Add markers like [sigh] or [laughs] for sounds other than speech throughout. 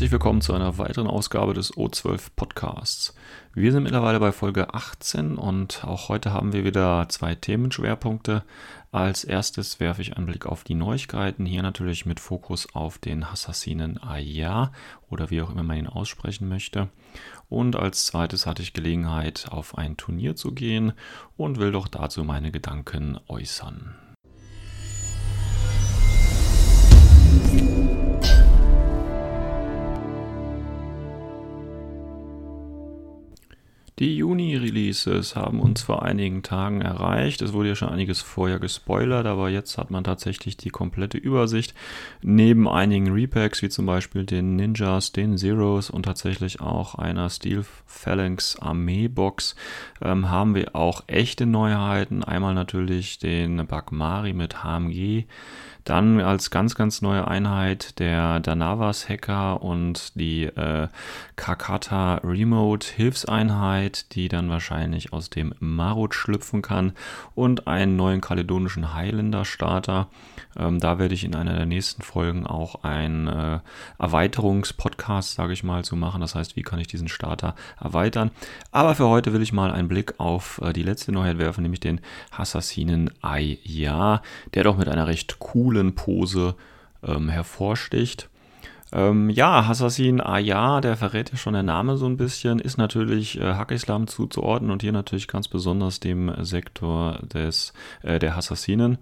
Herzlich willkommen zu einer weiteren Ausgabe des O12 Podcasts. Wir sind mittlerweile bei Folge 18 und auch heute haben wir wieder zwei Themenschwerpunkte. Als erstes werfe ich einen Blick auf die Neuigkeiten, hier natürlich mit Fokus auf den Assassinen Aya oder wie auch immer man ihn aussprechen möchte. Und als zweites hatte ich Gelegenheit, auf ein Turnier zu gehen und will doch dazu meine Gedanken äußern. Die Juni-Releases haben uns vor einigen Tagen erreicht. Es wurde ja schon einiges vorher gespoilert, aber jetzt hat man tatsächlich die komplette Übersicht. Neben einigen Repacks, wie zum Beispiel den Ninjas, den Zeros und tatsächlich auch einer Steel Phalanx Armee-Box, ähm, haben wir auch echte Neuheiten. Einmal natürlich den Bagmari mit HMG. Dann als ganz, ganz neue Einheit der Danavas Hacker und die äh, Kakata Remote Hilfseinheit, die dann wahrscheinlich aus dem Marut schlüpfen kann und einen neuen kaledonischen Highlander Starter. Ähm, da werde ich in einer der nächsten Folgen auch einen äh, Erweiterungspodcast, sage ich mal, zu machen. Das heißt, wie kann ich diesen Starter erweitern? Aber für heute will ich mal einen Blick auf äh, die letzte Neuheit werfen, nämlich den Assassinen Aya, der doch mit einer recht coolen Pose ähm, hervorsticht. Ähm, ja, Hassassin Aya, der verrät ja schon der Name so ein bisschen, ist natürlich äh, Hack-Islam zuzuordnen und hier natürlich ganz besonders dem Sektor des, äh, der Hassassinen.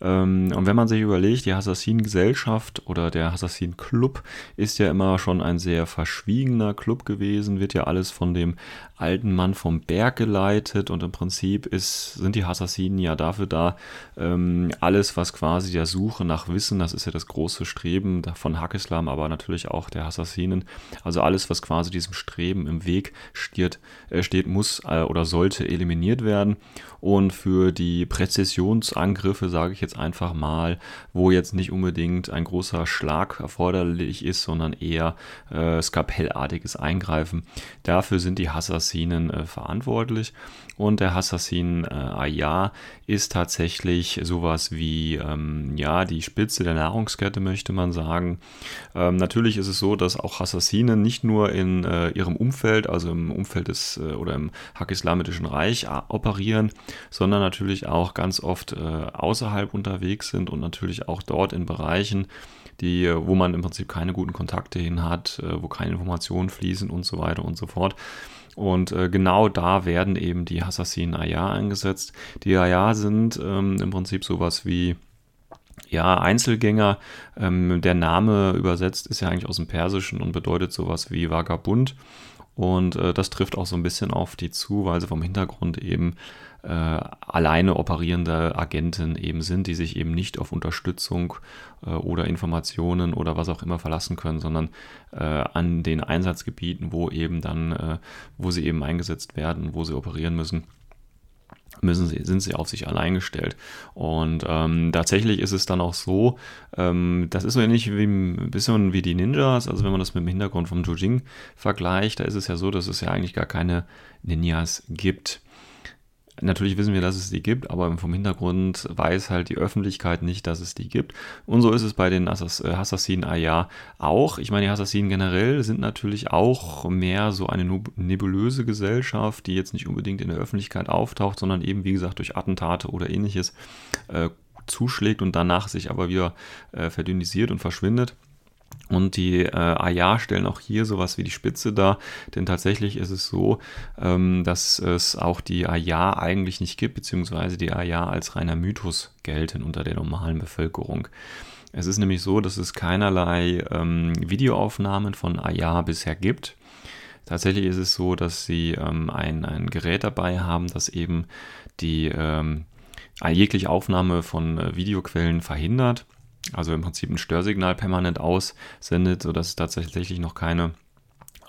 Ähm, und wenn man sich überlegt, die Assassin-Gesellschaft oder der Assassin-Club ist ja immer schon ein sehr verschwiegener Club gewesen, wird ja alles von dem alten Mann vom Berg geleitet und im Prinzip ist, sind die Assassinen ja dafür da, ähm, alles, was quasi der Suche nach Wissen, das ist ja das große Streben von Hakislam, aber natürlich auch der Assassinen, also alles, was quasi diesem Streben im Weg steht, äh, steht muss äh, oder sollte eliminiert werden. Und für die Präzisionsangriffe, sage ich jetzt einfach mal, wo jetzt nicht unbedingt ein großer Schlag erforderlich ist, sondern eher äh, skapellartiges Eingreifen, dafür sind die Assassinen Assassinen äh, verantwortlich. Und der Assassin äh, Aya ist tatsächlich sowas wie ähm, ja, die Spitze der Nahrungskette, möchte man sagen. Ähm, natürlich ist es so, dass auch Assassinen nicht nur in äh, ihrem Umfeld, also im Umfeld des äh, oder im Hak-Islamitischen Reich äh, operieren, sondern natürlich auch ganz oft äh, außerhalb unterwegs sind und natürlich auch dort in Bereichen, die, wo man im Prinzip keine guten Kontakte hin hat, wo keine Informationen fließen und so weiter und so fort. Und äh, genau da werden eben die Assassinen Aya eingesetzt. Die Aya sind ähm, im Prinzip sowas wie ja, Einzelgänger. Ähm, der Name übersetzt ist ja eigentlich aus dem Persischen und bedeutet sowas wie Vagabund. Und äh, das trifft auch so ein bisschen auf die zu, weil sie vom Hintergrund eben äh, alleine operierende Agenten eben sind, die sich eben nicht auf Unterstützung äh, oder Informationen oder was auch immer verlassen können, sondern äh, an den Einsatzgebieten, wo eben dann, äh, wo sie eben eingesetzt werden, wo sie operieren müssen müssen sie, sind sie auf sich allein gestellt. Und ähm, tatsächlich ist es dann auch so, ähm, das ist so ähnlich wie ein bisschen wie die Ninjas, also wenn man das mit dem Hintergrund vom Jujing vergleicht, da ist es ja so, dass es ja eigentlich gar keine Ninjas gibt. Natürlich wissen wir, dass es die gibt, aber vom Hintergrund weiß halt die Öffentlichkeit nicht, dass es die gibt. Und so ist es bei den äh, Assassinen Aya auch. Ich meine, die Assassinen generell sind natürlich auch mehr so eine nebulöse Gesellschaft, die jetzt nicht unbedingt in der Öffentlichkeit auftaucht, sondern eben, wie gesagt, durch Attentate oder ähnliches äh, zuschlägt und danach sich aber wieder äh, verdünnisiert und verschwindet. Und die äh, Aya stellen auch hier sowas wie die Spitze dar, denn tatsächlich ist es so, ähm, dass es auch die Aya eigentlich nicht gibt, beziehungsweise die Aya als reiner Mythos gelten unter der normalen Bevölkerung. Es ist nämlich so, dass es keinerlei ähm, Videoaufnahmen von Aya bisher gibt. Tatsächlich ist es so, dass sie ähm, ein, ein Gerät dabei haben, das eben die ähm, jegliche Aufnahme von äh, Videoquellen verhindert also im Prinzip ein Störsignal permanent aussendet, sodass es tatsächlich noch keine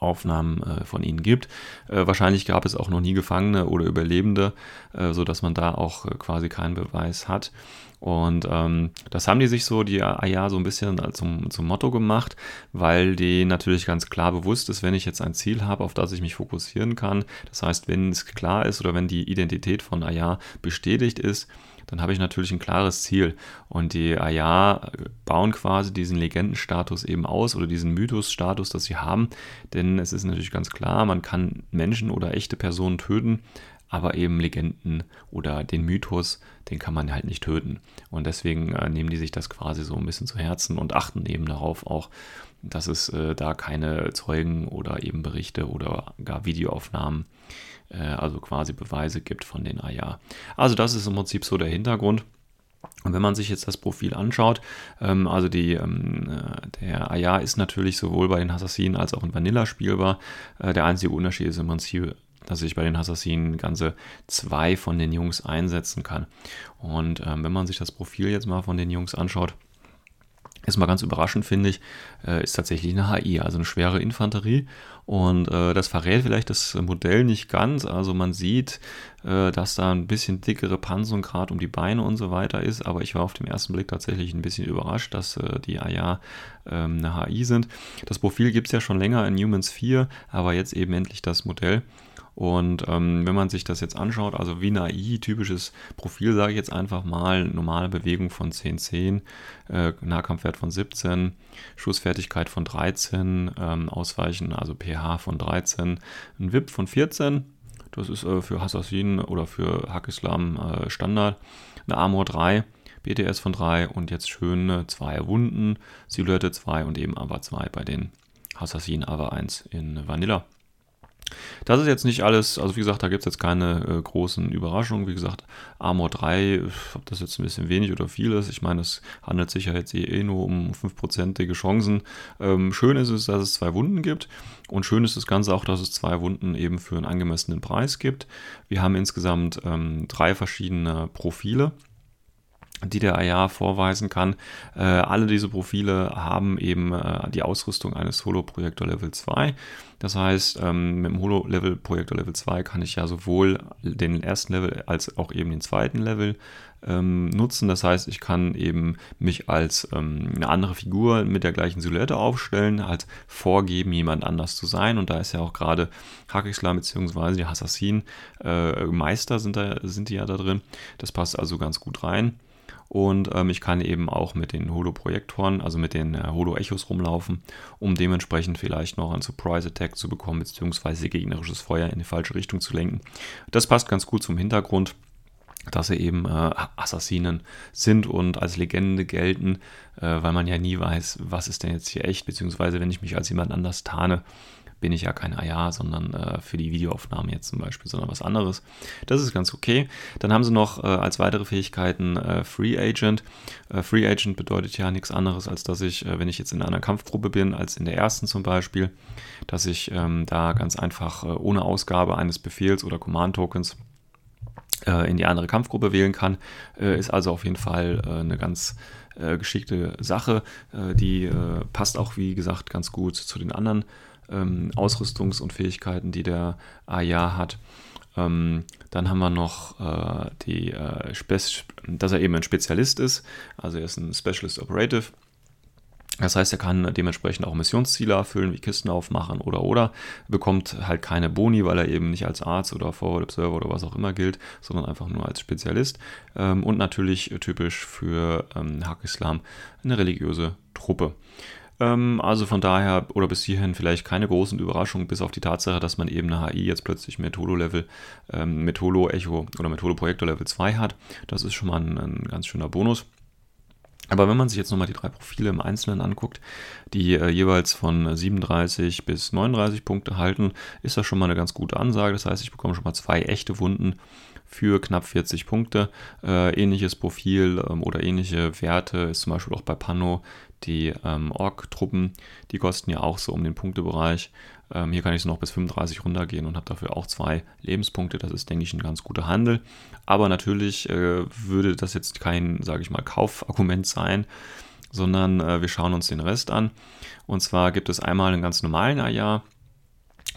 Aufnahmen äh, von ihnen gibt. Äh, wahrscheinlich gab es auch noch nie Gefangene oder Überlebende, äh, sodass man da auch äh, quasi keinen Beweis hat. Und ähm, das haben die sich so, die AIA, so ein bisschen zum, zum Motto gemacht, weil die natürlich ganz klar bewusst ist, wenn ich jetzt ein Ziel habe, auf das ich mich fokussieren kann, das heißt, wenn es klar ist oder wenn die Identität von AIA bestätigt ist, dann habe ich natürlich ein klares Ziel. Und die Aya bauen quasi diesen Legendenstatus eben aus oder diesen Mythosstatus, dass sie haben. Denn es ist natürlich ganz klar, man kann Menschen oder echte Personen töten, aber eben Legenden oder den Mythos, den kann man halt nicht töten. Und deswegen äh, nehmen die sich das quasi so ein bisschen zu Herzen und achten eben darauf auch, dass es äh, da keine Zeugen oder eben Berichte oder gar Videoaufnahmen, äh, also quasi Beweise gibt von den Aya. Also das ist im Prinzip so der Hintergrund. Und wenn man sich jetzt das Profil anschaut, ähm, also die, ähm, äh, der Aya ist natürlich sowohl bei den Assassinen als auch in Vanilla spielbar. Äh, der einzige Unterschied ist im Prinzip, dass ich bei den Assassinen ganze zwei von den Jungs einsetzen kann. Und ähm, wenn man sich das Profil jetzt mal von den Jungs anschaut, ist mal ganz überraschend, finde ich, äh, ist tatsächlich eine HI, also eine schwere Infanterie. Und äh, das verrät vielleicht das Modell nicht ganz. Also man sieht, äh, dass da ein bisschen dickere Panzerung gerade um die Beine und so weiter ist. Aber ich war auf den ersten Blick tatsächlich ein bisschen überrascht, dass äh, die AIA ähm, eine HI sind. Das Profil gibt es ja schon länger in Humans 4, aber jetzt eben endlich das Modell. Und ähm, wenn man sich das jetzt anschaut, also wie ein AI-typisches Profil, sage ich jetzt einfach mal, normale Bewegung von 10, 10, äh, Nahkampfwert von 17, Schussfertigkeit von 13, ähm, Ausweichen, also pH von 13, ein VIP von 14, das ist äh, für Assassin oder für Hack-Islam äh, Standard, eine Armor 3, BTS von 3 und jetzt schöne zwei Wunden, Silhouette 2 und eben AVA 2 bei den Assassin AVA 1 in Vanilla. Das ist jetzt nicht alles, also wie gesagt, da gibt es jetzt keine äh, großen Überraschungen. Wie gesagt, Armor 3, ob das jetzt ein bisschen wenig oder viel ist, ich meine, es handelt sich ja jetzt eh, eh nur um 5%ige Chancen. Ähm, schön ist es, dass es zwei Wunden gibt und schön ist das Ganze auch, dass es zwei Wunden eben für einen angemessenen Preis gibt. Wir haben insgesamt ähm, drei verschiedene Profile die der AR vorweisen kann. Äh, alle diese Profile haben eben äh, die Ausrüstung eines Holo-Projektor Level 2. Das heißt, ähm, mit dem Holo-Level-Projektor Level 2 kann ich ja sowohl den ersten Level als auch eben den zweiten Level ähm, nutzen. Das heißt, ich kann eben mich als ähm, eine andere Figur mit der gleichen Silhouette aufstellen, halt vorgeben, jemand anders zu sein. Und da ist ja auch gerade Hakislam bzw. die Assassin äh, Meister sind, sind die ja da drin. Das passt also ganz gut rein. Und ähm, ich kann eben auch mit den Holo-Projektoren, also mit den äh, Holo-Echos rumlaufen, um dementsprechend vielleicht noch einen Surprise-Attack zu bekommen, beziehungsweise gegnerisches Feuer in die falsche Richtung zu lenken. Das passt ganz gut zum Hintergrund dass sie eben äh, Assassinen sind und als Legende gelten, äh, weil man ja nie weiß, was ist denn jetzt hier echt, beziehungsweise wenn ich mich als jemand anders tarne, bin ich ja kein AR, sondern äh, für die Videoaufnahme jetzt zum Beispiel, sondern was anderes. Das ist ganz okay. Dann haben sie noch äh, als weitere Fähigkeiten äh, Free Agent. Äh, Free Agent bedeutet ja nichts anderes, als dass ich, äh, wenn ich jetzt in einer Kampfgruppe bin, als in der ersten zum Beispiel, dass ich ähm, da ganz einfach äh, ohne Ausgabe eines Befehls oder Command-Tokens in die andere Kampfgruppe wählen kann, ist also auf jeden Fall eine ganz geschickte Sache. die passt auch, wie gesagt, ganz gut zu den anderen ähm, Ausrüstungs- und Fähigkeiten, die der AIA hat. Ähm, dann haben wir noch äh, die, äh, dass er eben ein Spezialist ist, also er ist ein Specialist Operative. Das heißt, er kann dementsprechend auch Missionsziele erfüllen, wie Kisten aufmachen oder oder, bekommt halt keine Boni, weil er eben nicht als Arzt oder Forward Observer oder was auch immer gilt, sondern einfach nur als Spezialist. Ähm, und natürlich typisch für ähm, Islam eine religiöse Truppe. Ähm, also von daher, oder bis hierhin vielleicht keine großen Überraschungen, bis auf die Tatsache, dass man eben eine HI jetzt plötzlich mit Holo-Level, ähm, mit Holo-Echo oder mit Holo-Projektor Level 2 hat. Das ist schon mal ein, ein ganz schöner Bonus. Aber wenn man sich jetzt nochmal die drei Profile im Einzelnen anguckt, die äh, jeweils von 37 bis 39 Punkte halten, ist das schon mal eine ganz gute Ansage. Das heißt, ich bekomme schon mal zwei echte Wunden für knapp 40 Punkte. Äh, ähnliches Profil ähm, oder ähnliche Werte ist zum Beispiel auch bei Pano die ähm, Ork-Truppen. Die kosten ja auch so um den Punktebereich. Ähm, hier kann ich so noch bis 35 runtergehen und habe dafür auch zwei Lebenspunkte. Das ist, denke ich, ein ganz guter Handel. Aber natürlich äh, würde das jetzt kein, sage ich mal, Kaufargument sein, sondern äh, wir schauen uns den Rest an. Und zwar gibt es einmal einen ganz normalen Aja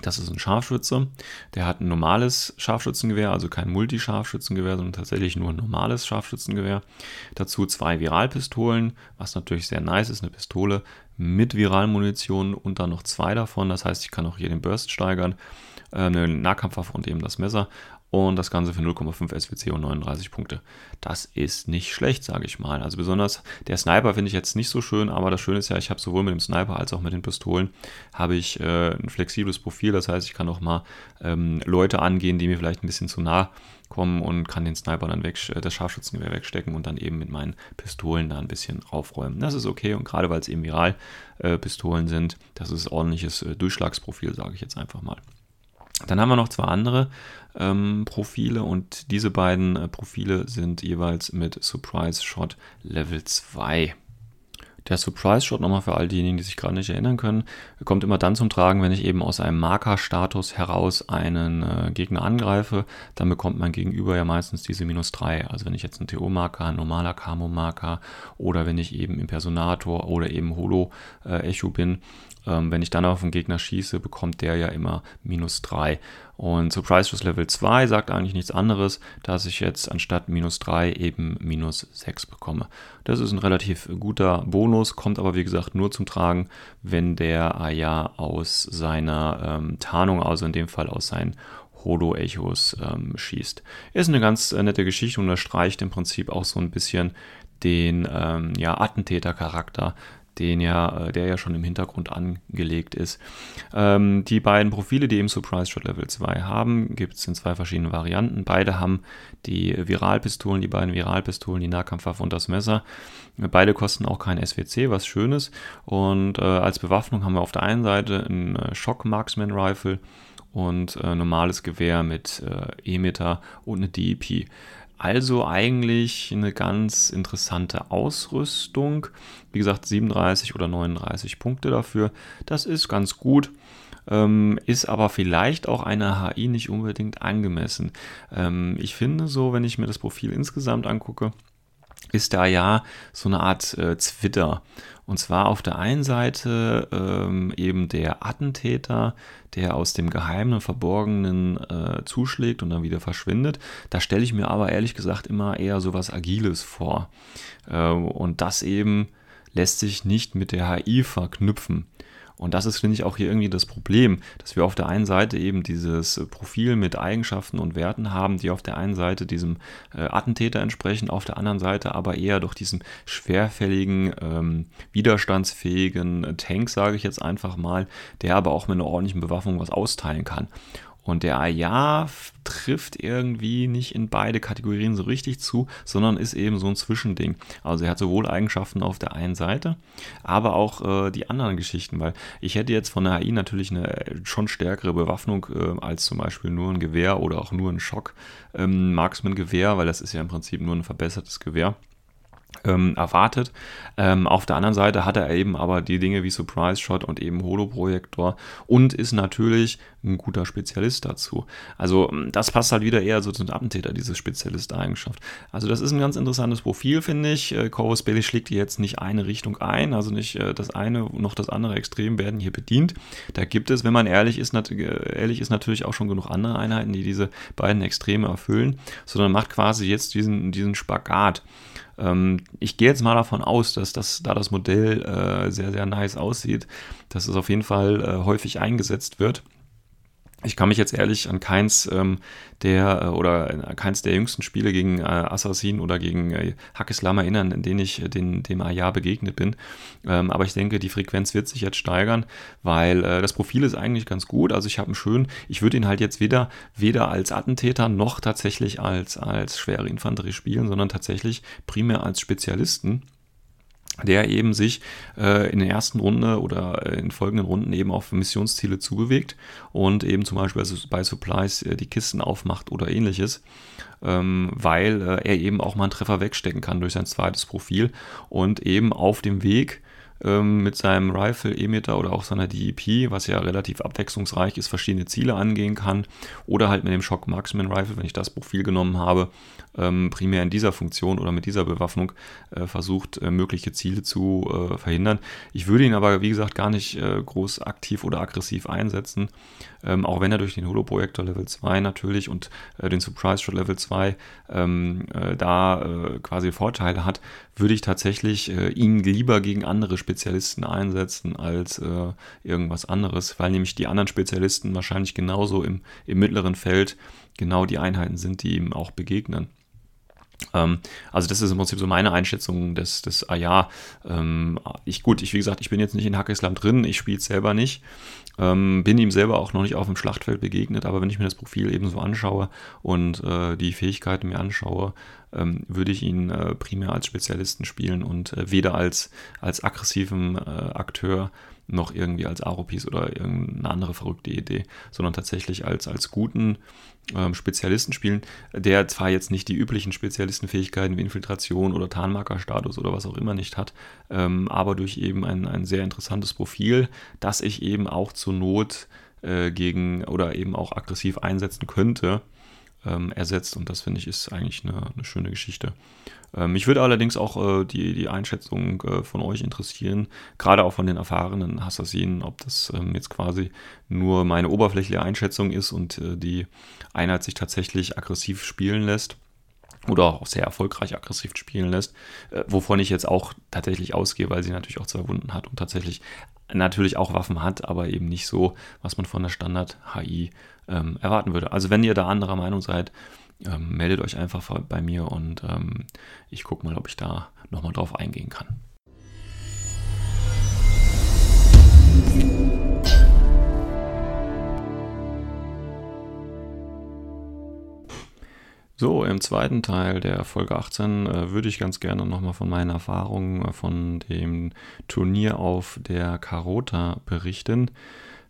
das ist ein Scharfschütze. Der hat ein normales Scharfschützengewehr, also kein Multi-Scharfschützengewehr, sondern tatsächlich nur ein normales Scharfschützengewehr. Dazu zwei Viralpistolen, was natürlich sehr nice ist, eine Pistole mit Viralmunition und dann noch zwei davon. Das heißt, ich kann auch hier den Burst steigern, äh, eine Nahkampfwaffe und eben das Messer. Und das Ganze für 0,5 SWC und 39 Punkte. Das ist nicht schlecht, sage ich mal. Also besonders der Sniper finde ich jetzt nicht so schön, aber das Schöne ist ja, ich habe sowohl mit dem Sniper als auch mit den Pistolen habe ich äh, ein flexibles Profil. Das heißt, ich kann auch mal ähm, Leute angehen, die mir vielleicht ein bisschen zu nah kommen und kann den Sniper dann weg, äh, das Scharfschützengewehr wegstecken und dann eben mit meinen Pistolen da ein bisschen aufräumen. Das ist okay und gerade weil es eben Viral-Pistolen äh, sind, das ist ordentliches äh, Durchschlagsprofil, sage ich jetzt einfach mal. Dann haben wir noch zwei andere ähm, Profile und diese beiden äh, Profile sind jeweils mit Surprise Shot Level 2. Der Surprise Shot, nochmal für all diejenigen, die sich gerade nicht erinnern können, kommt immer dann zum Tragen, wenn ich eben aus einem Markerstatus heraus einen äh, Gegner angreife. Dann bekommt mein Gegenüber ja meistens diese minus 3. Also wenn ich jetzt einen TO-Marker, ein normaler Camo-Marker oder wenn ich eben Impersonator oder eben Holo-Echo äh, bin, ähm, wenn ich dann auf den Gegner schieße, bekommt der ja immer minus 3. Und Surprise Schuss Level 2 sagt eigentlich nichts anderes, dass ich jetzt anstatt minus 3 eben minus 6 bekomme. Das ist ein relativ guter Bonus, kommt aber wie gesagt nur zum Tragen, wenn der Aya aus seiner ähm, Tarnung, also in dem Fall aus seinen Holo-Echos ähm, schießt. Ist eine ganz äh, nette Geschichte und unterstreicht im Prinzip auch so ein bisschen den ähm, ja, Attentäter-Charakter, den ja, äh, der ja schon im Hintergrund angelegt ist. Ähm, die beiden Profile, die eben Surprise Shot Level 2 haben, gibt es in zwei verschiedenen Varianten. Beide haben die Viralpistolen, die beiden Viralpistolen, die Nahkampfwaffe und das Messer. Beide kosten auch kein SWC, was schön ist. Und äh, als Bewaffnung haben wir auf der einen Seite ein äh, Shock Marksman Rifle und äh, normales Gewehr mit äh, E-Meter und eine DEP. Also eigentlich eine ganz interessante Ausrüstung. Wie gesagt, 37 oder 39 Punkte dafür. Das ist ganz gut. Ähm, ist aber vielleicht auch einer HI nicht unbedingt angemessen. Ähm, ich finde so, wenn ich mir das Profil insgesamt angucke, ist da ja so eine Art äh, Zwitter. Und zwar auf der einen Seite ähm, eben der Attentäter, der aus dem Geheimen und Verborgenen äh, zuschlägt und dann wieder verschwindet. Da stelle ich mir aber ehrlich gesagt immer eher so was Agiles vor. Äh, und das eben lässt sich nicht mit der HI verknüpfen. Und das ist, finde ich, auch hier irgendwie das Problem, dass wir auf der einen Seite eben dieses Profil mit Eigenschaften und Werten haben, die auf der einen Seite diesem äh, Attentäter entsprechen, auf der anderen Seite aber eher durch diesen schwerfälligen, ähm, widerstandsfähigen Tank, sage ich jetzt einfach mal, der aber auch mit einer ordentlichen Bewaffnung was austeilen kann. Und der Aya trifft irgendwie nicht in beide Kategorien so richtig zu, sondern ist eben so ein Zwischending. Also er hat sowohl Eigenschaften auf der einen Seite, aber auch äh, die anderen Geschichten, weil ich hätte jetzt von der AI natürlich eine äh, schon stärkere Bewaffnung äh, als zum Beispiel nur ein Gewehr oder auch nur ein Schock ähm, weil das ist ja im Prinzip nur ein verbessertes Gewehr ähm, erwartet. Ähm, auf der anderen Seite hat er eben aber die Dinge wie Surprise Shot und eben Holoprojektor und ist natürlich ein guter Spezialist dazu. Also ähm, das passt halt wieder eher so zum Attentäter, diese Spezialist-Eigenschaft. Also das ist ein ganz interessantes Profil, finde ich. Äh, Corvus Belli schlägt jetzt nicht eine Richtung ein, also nicht äh, das eine noch das andere Extrem werden hier bedient. Da gibt es, wenn man ehrlich ist, ehrlich ist, natürlich auch schon genug andere Einheiten, die diese beiden Extreme erfüllen, sondern macht quasi jetzt diesen, diesen Spagat. Ähm, ich gehe jetzt mal davon aus, dass das, da das Modell äh, sehr, sehr nice aussieht, dass es auf jeden Fall äh, häufig eingesetzt wird. Ich kann mich jetzt ehrlich an keins ähm, der äh, oder keins der jüngsten Spiele gegen äh, Assassin oder gegen äh, Hackeslam erinnern, in denen ich den, dem Aya begegnet bin. Ähm, aber ich denke, die Frequenz wird sich jetzt steigern, weil äh, das Profil ist eigentlich ganz gut. Also ich habe einen schönen, ich würde ihn halt jetzt weder, weder als Attentäter noch tatsächlich als, als schwere Infanterie spielen, sondern tatsächlich primär als Spezialisten der eben sich äh, in der ersten Runde oder in folgenden Runden eben auf Missionsziele zubewegt und eben zum Beispiel bei Supplies äh, die Kisten aufmacht oder ähnliches, ähm, weil äh, er eben auch mal einen Treffer wegstecken kann durch sein zweites Profil und eben auf dem Weg ähm, mit seinem Rifle Emitter oder auch seiner DEP, was ja relativ abwechslungsreich ist, verschiedene Ziele angehen kann. Oder halt mit dem Shock Marksman Rifle, wenn ich das Profil genommen habe, ähm, primär in dieser Funktion oder mit dieser Bewaffnung äh, versucht, äh, mögliche Ziele zu äh, verhindern. Ich würde ihn aber, wie gesagt, gar nicht äh, groß aktiv oder aggressiv einsetzen, ähm, auch wenn er durch den Holo-Projektor Level 2 natürlich und äh, den Surprise Shot Level 2 ähm, äh, da quasi Vorteile hat, würde ich tatsächlich ihn lieber gegen andere Spezialisten einsetzen als äh, irgendwas anderes, weil nämlich die anderen Spezialisten wahrscheinlich genauso im, im mittleren Feld genau die Einheiten sind, die ihm auch begegnen. Ähm, also das ist im Prinzip so meine Einschätzung des, des ah ja, ähm, ich gut, ich wie gesagt, ich bin jetzt nicht in Hackeslam drin, ich spiele es selber nicht, ähm, bin ihm selber auch noch nicht auf dem Schlachtfeld begegnet, aber wenn ich mir das Profil eben so anschaue und äh, die Fähigkeiten mir anschaue, ähm, würde ich ihn äh, primär als Spezialisten spielen und äh, weder als, als aggressiven äh, Akteur noch irgendwie als Aropis oder irgendeine andere verrückte Idee, sondern tatsächlich als, als guten ähm, Spezialisten spielen, der zwar jetzt nicht die üblichen Spezialistenfähigkeiten wie Infiltration oder Tarnmarkerstatus oder was auch immer nicht hat, ähm, aber durch eben ein, ein sehr interessantes Profil, das ich eben auch zur Not äh, gegen oder eben auch aggressiv einsetzen könnte, ähm, ersetzt. Und das finde ich ist eigentlich eine, eine schöne Geschichte. Ähm, mich würde allerdings auch äh, die, die Einschätzung äh, von euch interessieren, gerade auch von den erfahrenen Assassinen, ob das ähm, jetzt quasi nur meine oberflächliche Einschätzung ist und äh, die Einheit sich tatsächlich aggressiv spielen lässt oder auch sehr erfolgreich aggressiv spielen lässt, äh, wovon ich jetzt auch tatsächlich ausgehe, weil sie natürlich auch zwei Wunden hat und tatsächlich natürlich auch Waffen hat, aber eben nicht so, was man von der Standard-HI ähm, erwarten würde. Also wenn ihr da anderer Meinung seid, ähm, meldet euch einfach bei mir und ähm, ich gucke mal, ob ich da nochmal drauf eingehen kann. So, im zweiten Teil der Folge 18 äh, würde ich ganz gerne nochmal von meinen Erfahrungen von dem Turnier auf der Carota berichten,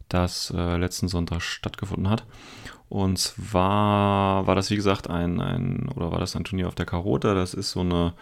das äh, letzten Sonntag stattgefunden hat. Und zwar war das, wie gesagt, ein, ein, oder war das ein Turnier auf der Carota? Das ist so eine,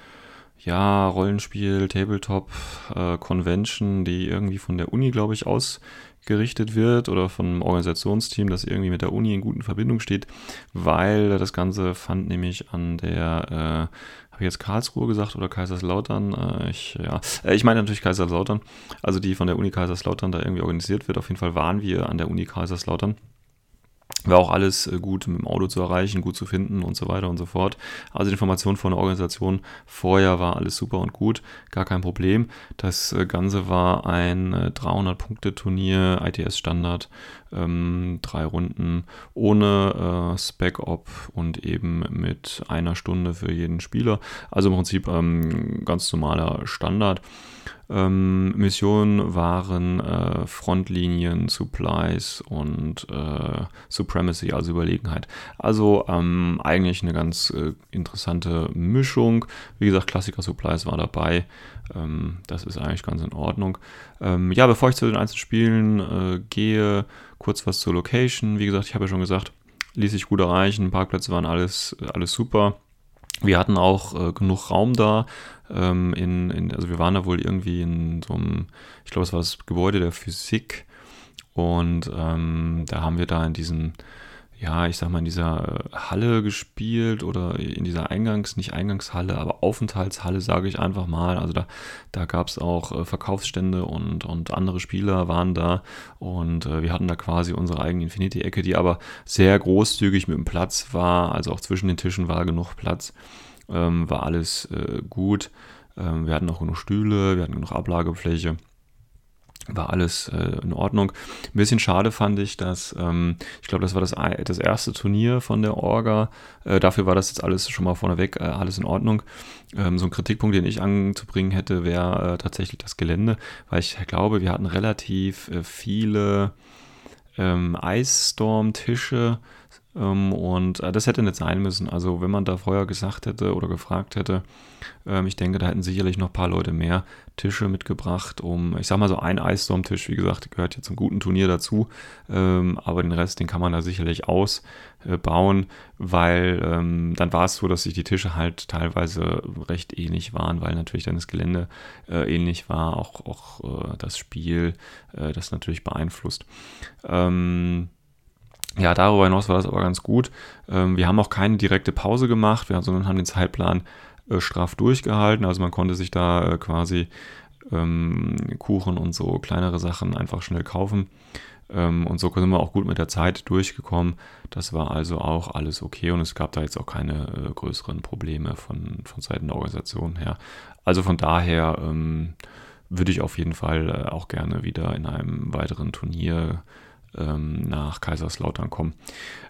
ja, Rollenspiel, Tabletop, äh, Convention, die irgendwie von der Uni, glaube ich, ausgerichtet wird oder von einem Organisationsteam, das irgendwie mit der Uni in guten Verbindung steht, weil das Ganze fand nämlich an der, äh, habe jetzt Karlsruhe gesagt oder Kaiserslautern? Äh, ich, ja, äh, ich meine natürlich Kaiserslautern, also die von der Uni Kaiserslautern da irgendwie organisiert wird. Auf jeden Fall waren wir an der Uni Kaiserslautern. War auch alles äh, gut mit dem Auto zu erreichen, gut zu finden und so weiter und so fort. Also die Information von der Organisation vorher war alles super und gut, gar kein Problem. Das äh, Ganze war ein 300-Punkte-Turnier, äh, ITS-Standard, ähm, drei Runden ohne äh, Spec-Op und eben mit einer Stunde für jeden Spieler. Also im Prinzip ähm, ganz normaler Standard. Ähm, Missionen waren äh, Frontlinien, Supplies und äh, Supremacy, also Überlegenheit. Also ähm, eigentlich eine ganz äh, interessante Mischung. Wie gesagt, Klassiker Supplies war dabei. Ähm, das ist eigentlich ganz in Ordnung. Ähm, ja, bevor ich zu den einzelnen Spielen äh, gehe, kurz was zur Location. Wie gesagt, ich habe ja schon gesagt, ließ sich gut erreichen. Parkplätze waren alles, alles super. Wir hatten auch äh, genug Raum da. Ähm, in, in, also wir waren da wohl irgendwie in so einem, ich glaube, es war das Gebäude der Physik. Und ähm, da haben wir da in diesem ja, ich sag mal, in dieser äh, Halle gespielt oder in dieser Eingangs-, nicht Eingangshalle, aber Aufenthaltshalle, sage ich einfach mal. Also da, da gab es auch äh, Verkaufsstände und, und andere Spieler waren da und äh, wir hatten da quasi unsere eigene Infinity-Ecke, die aber sehr großzügig mit dem Platz war. Also auch zwischen den Tischen war genug Platz, ähm, war alles äh, gut. Ähm, wir hatten auch genug Stühle, wir hatten genug Ablagefläche war alles äh, in Ordnung. Ein bisschen schade fand ich, dass, ähm, ich glaube, das war das, das erste Turnier von der Orga. Äh, dafür war das jetzt alles schon mal vorneweg, äh, alles in Ordnung. Ähm, so ein Kritikpunkt, den ich anzubringen hätte, wäre äh, tatsächlich das Gelände, weil ich glaube, wir hatten relativ äh, viele ähm, Eisstorm-Tische und äh, das hätte nicht sein müssen. Also wenn man da vorher gesagt hätte oder gefragt hätte, ähm, ich denke, da hätten sicherlich noch ein paar Leute mehr Tische mitgebracht, um, ich sag mal so ein Eisstorm-Tisch, wie gesagt, gehört ja zum guten Turnier dazu, ähm, aber den Rest, den kann man da sicherlich ausbauen, weil dann war es so, dass sich die Tische halt teilweise recht ähnlich waren, weil natürlich dann das Gelände äh, ähnlich war, auch, auch äh, das Spiel, das natürlich beeinflusst. Ähm, ja, darüber hinaus war das aber ganz gut. Ähm, wir haben auch keine direkte Pause gemacht, sondern haben den Zeitplan äh, straff durchgehalten. Also man konnte sich da äh, quasi ähm, Kuchen und so kleinere Sachen einfach schnell kaufen. Ähm, und so sind wir auch gut mit der Zeit durchgekommen. Das war also auch alles okay und es gab da jetzt auch keine äh, größeren Probleme von, von Seiten der Organisation her. Also von daher würde ich auf jeden Fall auch gerne wieder in einem weiteren Turnier ähm, nach Kaiserslautern kommen.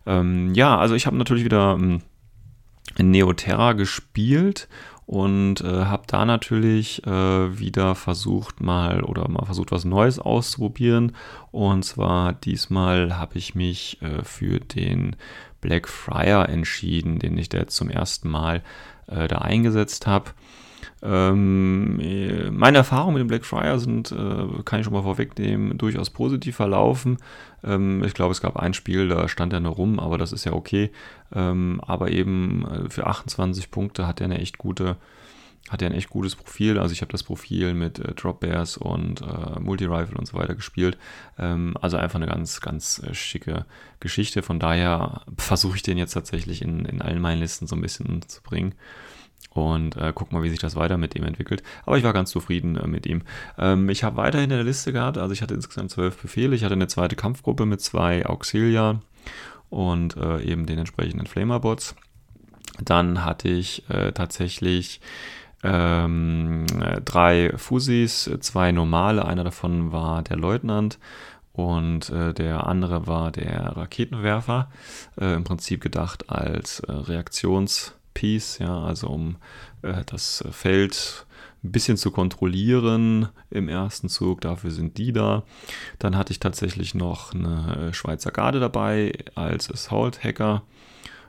Ähm, ja, also ich habe natürlich wieder ähm, Neoterra gespielt und äh, habe da natürlich äh, wieder versucht mal oder mal versucht was Neues auszuprobieren und zwar diesmal habe ich mich äh, für den Black Friar entschieden, den ich da jetzt zum ersten Mal äh, da eingesetzt habe. Ähm, meine Erfahrungen mit dem Black Friar sind, äh, kann ich schon mal vorwegnehmen, durchaus positiv verlaufen. Ähm, ich glaube, es gab ein Spiel, da stand er nur rum, aber das ist ja okay. Ähm, aber eben äh, für 28 Punkte hat er eine echt gute, hat er ein echt gutes Profil. Also ich habe das Profil mit äh, Drop Bears und äh, Multi-Rifle und so weiter gespielt. Ähm, also einfach eine ganz, ganz äh, schicke Geschichte. Von daher versuche ich den jetzt tatsächlich in, in allen meinen Listen so ein bisschen zu bringen und äh, guck mal, wie sich das weiter mit ihm entwickelt. Aber ich war ganz zufrieden äh, mit ihm. Ähm, ich habe weiterhin in der Liste gehabt, also ich hatte insgesamt zwölf Befehle. Ich hatte eine zweite Kampfgruppe mit zwei Auxilia und äh, eben den entsprechenden Flamerbots. Dann hatte ich äh, tatsächlich ähm, drei Fusis, zwei normale. Einer davon war der Leutnant und äh, der andere war der Raketenwerfer. Äh, Im Prinzip gedacht als Reaktions- Piece, ja, also um äh, das Feld ein bisschen zu kontrollieren im ersten Zug. Dafür sind die da. Dann hatte ich tatsächlich noch eine äh, Schweizer Garde dabei als Assault-Hacker.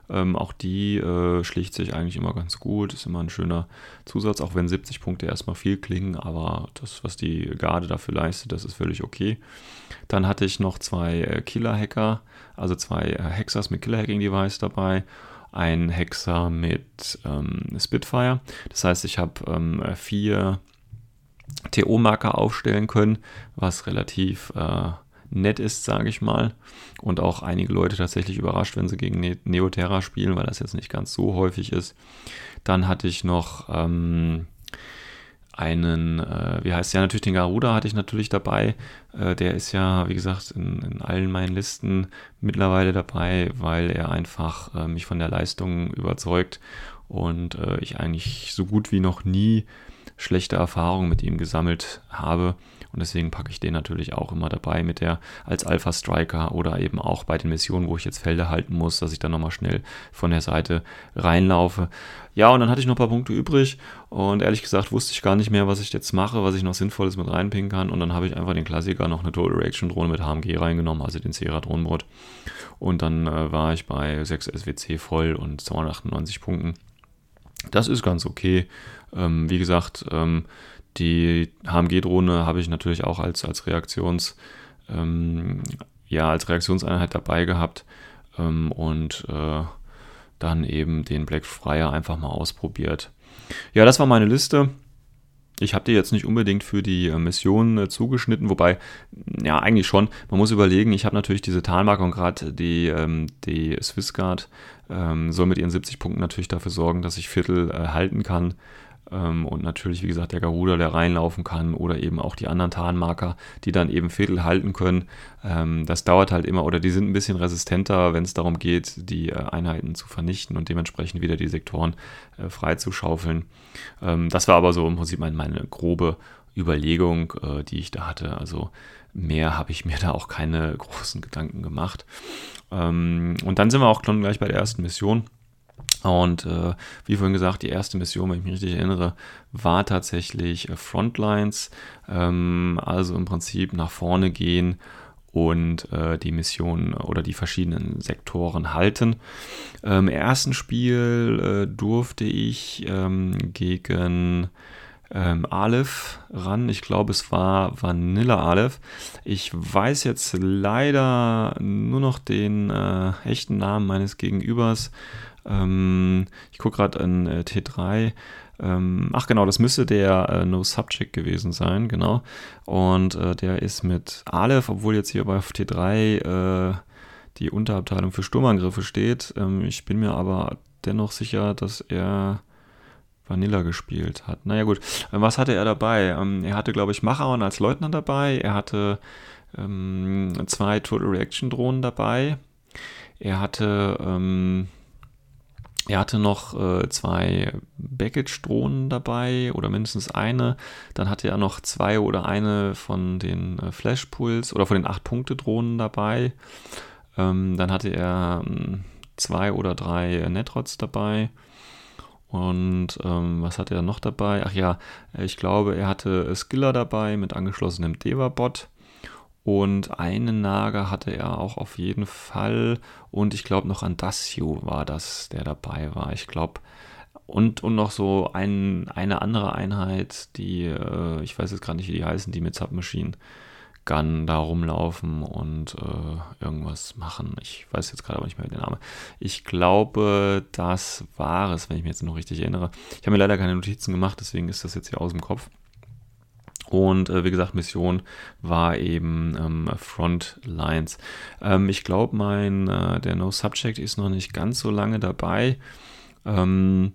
Ähm, auch die äh, schlicht sich eigentlich immer ganz gut. Ist immer ein schöner Zusatz, auch wenn 70 Punkte erstmal viel klingen, aber das, was die Garde dafür leistet, das ist völlig okay. Dann hatte ich noch zwei äh, Killer-Hacker, also zwei äh, Hexers mit Killer-Hacking-Device dabei ein Hexer mit ähm, Spitfire. Das heißt, ich habe ähm, vier TO-Marker aufstellen können, was relativ äh, nett ist, sage ich mal. Und auch einige Leute tatsächlich überrascht, wenn sie gegen ne Neoterra spielen, weil das jetzt nicht ganz so häufig ist. Dann hatte ich noch ähm, einen, äh, wie heißt ja, natürlich den Garuda hatte ich natürlich dabei. Äh, der ist ja, wie gesagt, in, in, allen meinen Listen mittlerweile dabei, weil er einfach äh, mich von der Leistung überzeugt und äh, ich eigentlich so gut wie noch nie schlechte Erfahrungen mit ihm gesammelt habe. Und deswegen packe ich den natürlich auch immer dabei mit der als Alpha Striker oder eben auch bei den Missionen, wo ich jetzt Felder halten muss, dass ich dann nochmal schnell von der Seite reinlaufe. Ja, und dann hatte ich noch ein paar Punkte übrig und ehrlich gesagt wusste ich gar nicht mehr, was ich jetzt mache, was ich noch Sinnvolles mit reinpingen kann. Und dann habe ich einfach den Klassiker noch eine Total Reaction Drohne mit HMG reingenommen, also den Sierra Drohnenbot. Und dann äh, war ich bei 6 SWC voll und 298 Punkten. Das ist ganz okay. Ähm, wie gesagt, ähm, die HMG-Drohne habe ich natürlich auch als, als Reaktions, ähm, ja, als Reaktionseinheit dabei gehabt ähm, und äh, dann eben den Black Friar einfach mal ausprobiert. Ja, das war meine Liste. Ich habe die jetzt nicht unbedingt für die äh, Mission äh, zugeschnitten, wobei, ja, eigentlich schon. Man muss überlegen, ich habe natürlich diese Talmarke und gerade die, ähm, die Swissguard ähm, soll mit ihren 70 Punkten natürlich dafür sorgen, dass ich Viertel äh, halten kann. Ähm, und natürlich, wie gesagt, der Garuda, der reinlaufen kann oder eben auch die anderen Tarnmarker, die dann eben Viertel halten können. Ähm, das dauert halt immer oder die sind ein bisschen resistenter, wenn es darum geht, die äh, Einheiten zu vernichten und dementsprechend wieder die Sektoren äh, freizuschaufeln. Ähm, das war aber so im Prinzip meine, meine grobe Überlegung, äh, die ich da hatte. Also mehr habe ich mir [laughs] da auch keine großen Gedanken gemacht. und dann sind wir auch gleich bei der ersten Mission. Und äh, wie vorhin gesagt, die erste Mission, wenn ich mich richtig erinnere, war tatsächlich äh, Frontlines, ähm, also im Prinzip nach vorne gehen und äh, die Mission oder die verschiedenen Sektoren halten. Ähm, Im ersten Spiel äh, durfte ich ähm, gegen ähm, Aleph ran. Ich glaube, es war Vanilla Aleph. Ich weiß jetzt leider nur noch den äh, echten Namen meines Gegenübers. Ähm, ich gucke gerade in äh, T3. Ähm, ach genau, das müsste der äh, No Subject gewesen sein, genau. Und äh, der ist mit Aleph, obwohl jetzt hier bei T3 äh, die Unterabteilung für Sturmangriffe steht. Ähm, ich bin mir aber dennoch sicher, dass er Vanilla gespielt hat. Naja gut, ähm, was hatte er dabei? Ähm, er hatte, glaube ich, Machaon als Leutnant dabei. Er hatte ähm, zwei Total Reaction Drohnen dabei. Er hatte er hatte noch äh, zwei Baggage-Drohnen dabei oder mindestens eine. Dann hatte er noch zwei oder eine von den äh, Flash-Pulls oder von den 8-Punkte-Drohnen dabei. Ähm, dann hatte er ähm, zwei oder drei Netrods dabei. Und ähm, was hatte er noch dabei? Ach ja, ich glaube, er hatte Skiller dabei mit angeschlossenem Deva-Bot. Und einen Nager hatte er auch auf jeden Fall. Und ich glaube noch an Dacio war das, der dabei war. Ich glaube. Und, und noch so ein, eine andere Einheit, die, äh, ich weiß jetzt gerade nicht, wie die heißen, die mit Submachine Gun da rumlaufen und äh, irgendwas machen. Ich weiß jetzt gerade aber nicht mehr den Namen. Ich glaube, das war es, wenn ich mich jetzt noch richtig erinnere. Ich habe mir leider keine Notizen gemacht, deswegen ist das jetzt hier aus dem Kopf. Und äh, wie gesagt, Mission war eben ähm, Frontlines. Ähm, ich glaube, mein äh, der No Subject ist noch nicht ganz so lange dabei. Ähm,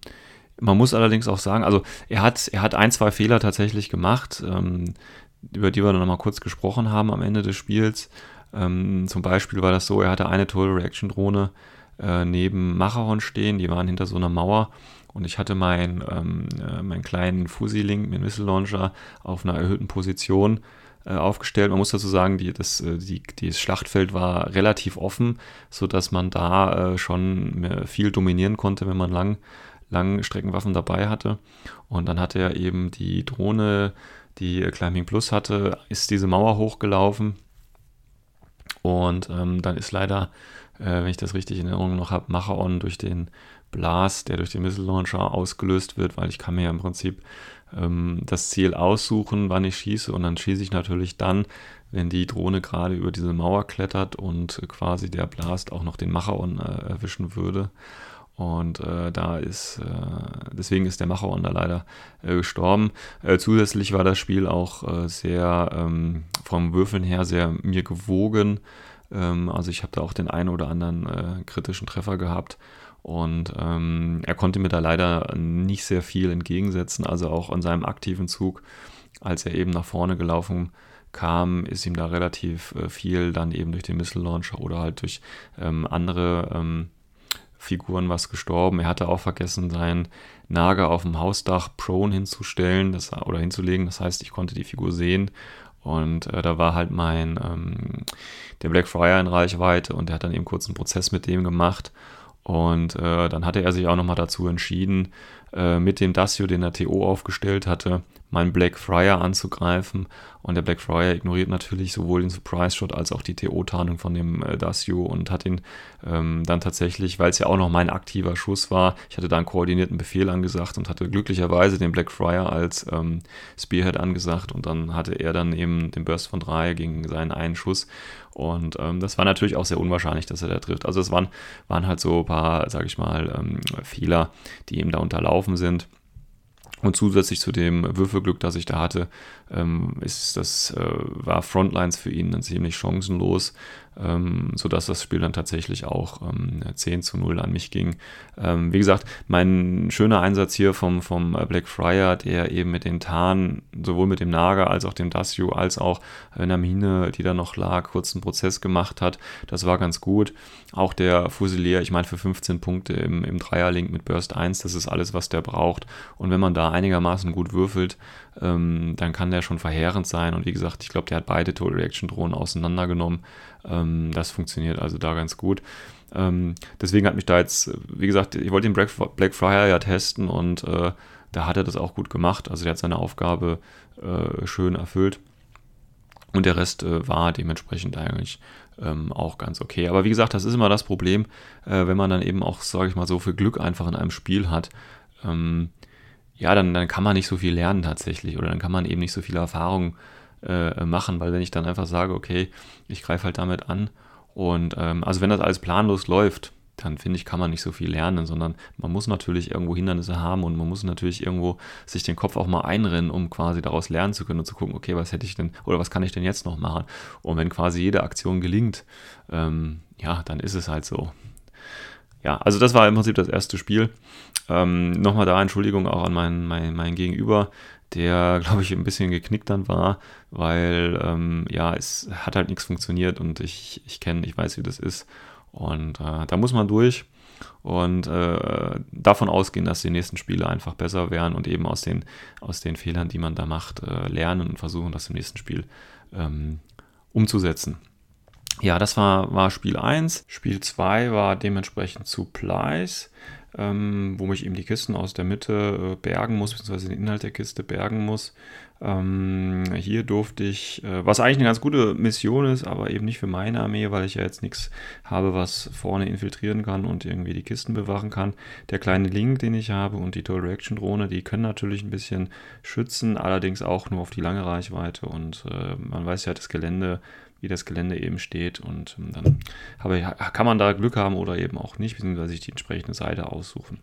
man muss allerdings auch sagen, also er hat, er hat ein, zwei Fehler tatsächlich gemacht, ähm, über die wir dann nochmal kurz gesprochen haben am Ende des Spiels. Ähm, zum Beispiel war das so, er hatte eine Total Reaction Drohne äh, neben Machahorn stehen, die waren hinter so einer Mauer und ich hatte mein, ähm, äh, meinen kleinen Fusi-Link mit Missile Launcher auf einer erhöhten Position äh, aufgestellt. Man muss dazu sagen, die, das, äh, die, das Schlachtfeld war relativ offen, sodass man da äh, schon viel dominieren konnte, wenn man lang, Langstreckenwaffen dabei hatte. Und dann hatte er eben die Drohne, die Climbing Plus hatte, ist diese Mauer hochgelaufen. Und ähm, dann ist leider, äh, wenn ich das richtig in Erinnerung noch habe, Machaon durch den Blast, der durch den Missile Launcher ausgelöst wird, weil ich kann mir ja im Prinzip ähm, das Ziel aussuchen, wann ich schieße und dann schieße ich natürlich dann, wenn die Drohne gerade über diese Mauer klettert und quasi der Blast auch noch den Machaon äh, erwischen würde. Und äh, da ist, äh, deswegen ist der Machaon da leider äh, gestorben. Äh, zusätzlich war das Spiel auch äh, sehr ähm, vom Würfeln her sehr mir gewogen. Ähm, also ich habe da auch den einen oder anderen äh, kritischen Treffer gehabt. Und ähm, er konnte mir da leider nicht sehr viel entgegensetzen. Also auch an seinem aktiven Zug, als er eben nach vorne gelaufen kam, ist ihm da relativ äh, viel dann eben durch den Missile Launcher oder halt durch ähm, andere ähm, Figuren was gestorben. Er hatte auch vergessen, seinen Nager auf dem Hausdach prone hinzustellen das, oder hinzulegen. Das heißt, ich konnte die Figur sehen und äh, da war halt mein ähm, der Blackfriar in Reichweite und der hat dann eben kurz einen Prozess mit dem gemacht und äh, dann hatte er sich auch nochmal dazu entschieden, äh, mit dem Dacio, den der TO aufgestellt hatte, meinen Black Friar anzugreifen. Und der Black Friar ignoriert natürlich sowohl den Surprise Shot als auch die TO-Tarnung von dem äh, Dacio und hat ihn ähm, dann tatsächlich, weil es ja auch noch mein aktiver Schuss war, ich hatte da einen koordinierten Befehl angesagt und hatte glücklicherweise den Black Friar als ähm, Spearhead angesagt und dann hatte er dann eben den Burst von drei gegen seinen einen Schuss. Und ähm, das war natürlich auch sehr unwahrscheinlich, dass er da trifft. Also es waren, waren halt so ein paar, sag ich mal, ähm, Fehler, die ihm da unterlaufen sind. Und zusätzlich zu dem Würfelglück, das ich da hatte, ähm, ist das, äh, war Frontlines für ihn dann ziemlich chancenlos ähm, sodass das Spiel dann tatsächlich auch ähm, 10 zu 0 an mich ging. Ähm, wie gesagt, mein schöner Einsatz hier vom, vom Black Friar, der eben mit den Tarn, sowohl mit dem Nager als auch dem Dasio, als auch einer Mine, die da noch lag, kurzen Prozess gemacht hat, das war ganz gut. Auch der Fusilier, ich meine, für 15 Punkte im, im Dreierlink mit Burst 1, das ist alles, was der braucht. Und wenn man da einigermaßen gut würfelt, ähm, dann kann der schon verheerend sein. Und wie gesagt, ich glaube, der hat beide Total Reaction Drohnen auseinandergenommen. Ähm, das funktioniert also da ganz gut. Ähm, deswegen hat mich da jetzt, wie gesagt, ich wollte den Black, Black Friar ja testen und äh, da hat er das auch gut gemacht. Also der hat seine Aufgabe äh, schön erfüllt. Und der Rest äh, war dementsprechend eigentlich ähm, auch ganz okay. Aber wie gesagt, das ist immer das Problem, äh, wenn man dann eben auch, sage ich mal, so viel Glück einfach in einem Spiel hat. Ähm, ja, dann, dann kann man nicht so viel lernen tatsächlich oder dann kann man eben nicht so viel Erfahrung äh, machen, weil wenn ich dann einfach sage, okay, ich greife halt damit an und ähm, also wenn das alles planlos läuft, dann finde ich, kann man nicht so viel lernen, sondern man muss natürlich irgendwo Hindernisse haben und man muss natürlich irgendwo sich den Kopf auch mal einrennen, um quasi daraus lernen zu können und zu gucken, okay, was hätte ich denn oder was kann ich denn jetzt noch machen? Und wenn quasi jede Aktion gelingt, ähm, ja, dann ist es halt so ja, also das war im Prinzip das erste Spiel. Ähm, Nochmal da Entschuldigung auch an meinen, mein, mein Gegenüber, der, [laughs] glaube ich, ein bisschen geknickt dann war, weil ähm, ja, es hat halt nichts funktioniert und ich, ich kenne, ich weiß, wie das ist. Und äh, da muss man durch. und äh, davon ausgehen, dass die nächsten Spiele einfach besser werden und eben aus den, aus den Fehlern, die man da macht, äh, lernen und versuchen, das im nächsten Spiel ähm, umzusetzen. Ja, das war, war Spiel 1. Spiel 2 war dementsprechend Supplies, ähm, wo ich eben die Kisten aus der Mitte äh, bergen muss, beziehungsweise den Inhalt der Kiste bergen muss. Ähm, hier durfte ich, äh, was eigentlich eine ganz gute Mission ist, aber eben nicht für meine Armee, weil ich ja jetzt nichts habe, was vorne infiltrieren kann und irgendwie die Kisten bewachen kann. Der kleine Link, den ich habe und die Total Reaction Drohne, die können natürlich ein bisschen schützen, allerdings auch nur auf die lange Reichweite und äh, man weiß ja, das Gelände wie das Gelände eben steht und ähm, dann habe, kann man da Glück haben oder eben auch nicht, beziehungsweise sich die entsprechende Seite aussuchen.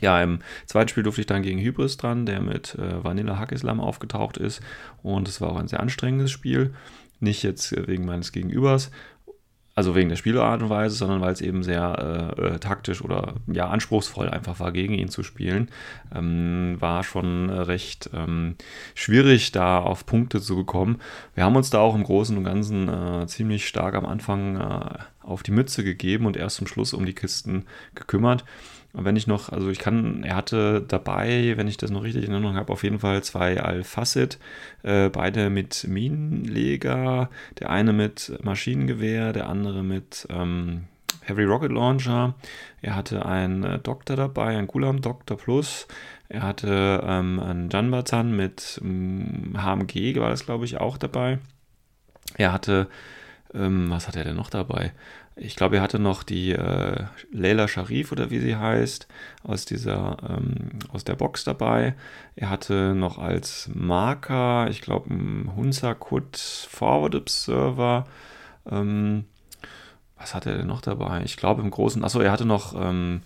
Ja, im zweiten Spiel durfte ich dann gegen Hybris dran, der mit äh, Vanilla Hackislam aufgetaucht ist. Und es war auch ein sehr anstrengendes Spiel. Nicht jetzt wegen meines Gegenübers, also wegen der Spielart und Weise, sondern weil es eben sehr äh, äh, taktisch oder ja anspruchsvoll einfach war, gegen ihn zu spielen. Ähm, war schon recht ähm, schwierig, da auf Punkte zu bekommen. Wir haben uns da auch im Großen und Ganzen äh, ziemlich stark am Anfang äh, auf die Mütze gegeben und erst zum Schluss um die Kisten gekümmert. Und wenn ich noch, also ich kann, er hatte dabei, wenn ich das noch richtig in Erinnerung habe, auf jeden Fall zwei Al-Facet, äh, beide mit Minenleger, der eine mit Maschinengewehr, der andere mit ähm, Heavy Rocket Launcher. Er hatte einen äh, Doktor dabei, einen Gulam Doktor Plus. Er hatte ähm, einen Janbatan mit ähm, HMG, war das glaube ich auch dabei. Er hatte, ähm, was hat er denn noch dabei? Ich glaube, er hatte noch die äh, Leila Sharif oder wie sie heißt, aus dieser, ähm, aus der Box dabei. Er hatte noch als Marker, ich glaube, einen Hunsakut Forward Observer. Ähm, was hat er denn noch dabei? Ich glaube im Großen, achso, er hatte noch ähm,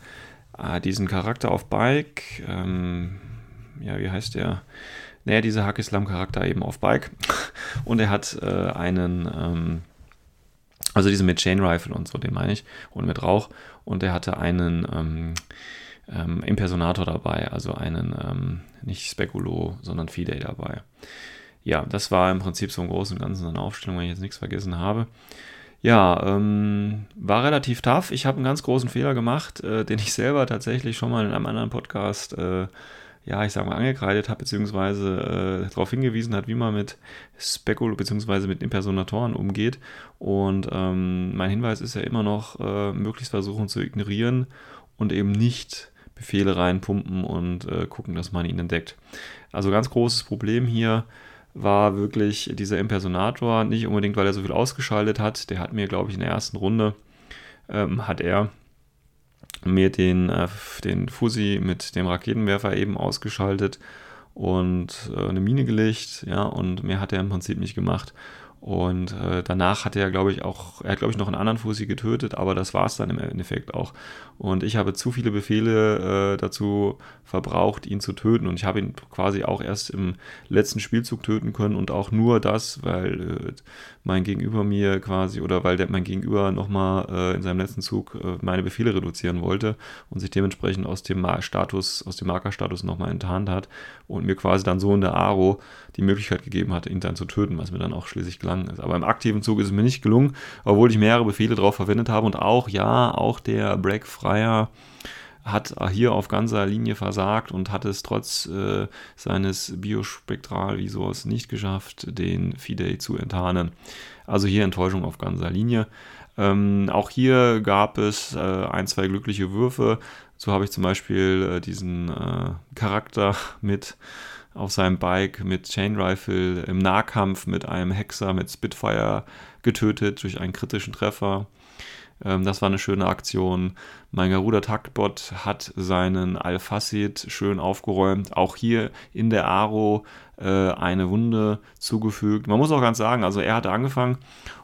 äh, diesen Charakter auf Bike. Ähm, ja, wie heißt der? Naja, dieser Hakislam-Charakter eben auf Bike. [laughs] Und er hat äh, einen ähm, also diese mit Chain Rifle und so, den meine ich, und mit Rauch. Und er hatte einen ähm, ähm, Impersonator dabei, also einen, ähm, nicht Speculo, sondern Fidei dabei. Ja, das war im Prinzip so im Großen und Ganzen eine Aufstellung, wenn ich jetzt nichts vergessen habe. Ja, ähm, war relativ tough. Ich habe einen ganz großen Fehler gemacht, äh, den ich selber tatsächlich schon mal in einem anderen Podcast äh, ja, ich sag mal, angekreidet hat, beziehungsweise äh, darauf hingewiesen hat, wie man mit Spekul beziehungsweise mit Impersonatoren umgeht. Und ähm, mein Hinweis ist ja immer noch, äh, möglichst versuchen zu ignorieren und eben nicht Befehle reinpumpen und äh, gucken, dass man ihn entdeckt. Also ganz großes Problem hier war wirklich dieser Impersonator, nicht unbedingt, weil er so viel ausgeschaltet hat, der hat mir, glaube ich, in der ersten Runde, ähm, hat er mir den, äh, den Fusi mit dem Raketenwerfer eben ausgeschaltet und äh, eine Mine gelegt, ja, und mehr hat er im Prinzip nicht gemacht. Und äh, danach hat er, glaube ich, auch, er hat, glaube ich, noch einen anderen Fusi getötet, aber das war es dann im Endeffekt auch. Und ich habe zu viele Befehle äh, dazu verbraucht, ihn zu töten. Und ich habe ihn quasi auch erst im letzten Spielzug töten können und auch nur das, weil äh, mein Gegenüber mir quasi, oder weil der, mein Gegenüber nochmal äh, in seinem letzten Zug äh, meine Befehle reduzieren wollte und sich dementsprechend aus dem Status, aus dem Markerstatus nochmal enttarnt hat und mir quasi dann so in der Aro die Möglichkeit gegeben hat, ihn dann zu töten, was mir dann auch schließlich gelang ist. Aber im aktiven Zug ist es mir nicht gelungen, obwohl ich mehrere Befehle drauf verwendet habe und auch, ja, auch der Freier hat hier auf ganzer Linie versagt und hat es trotz äh, seines Biospektralvisors nicht geschafft, den Fidei zu enttarnen. Also hier Enttäuschung auf ganzer Linie. Ähm, auch hier gab es äh, ein, zwei glückliche Würfe. So habe ich zum Beispiel äh, diesen äh, Charakter [laughs] mit auf seinem Bike mit Chain Rifle im Nahkampf mit einem Hexer mit Spitfire getötet durch einen kritischen Treffer. Ähm, das war eine schöne Aktion. Mein Garuda Taktbot hat seinen Al-Facid schön aufgeräumt. Auch hier in der Aro äh, eine Wunde zugefügt. Man muss auch ganz sagen, also er hatte angefangen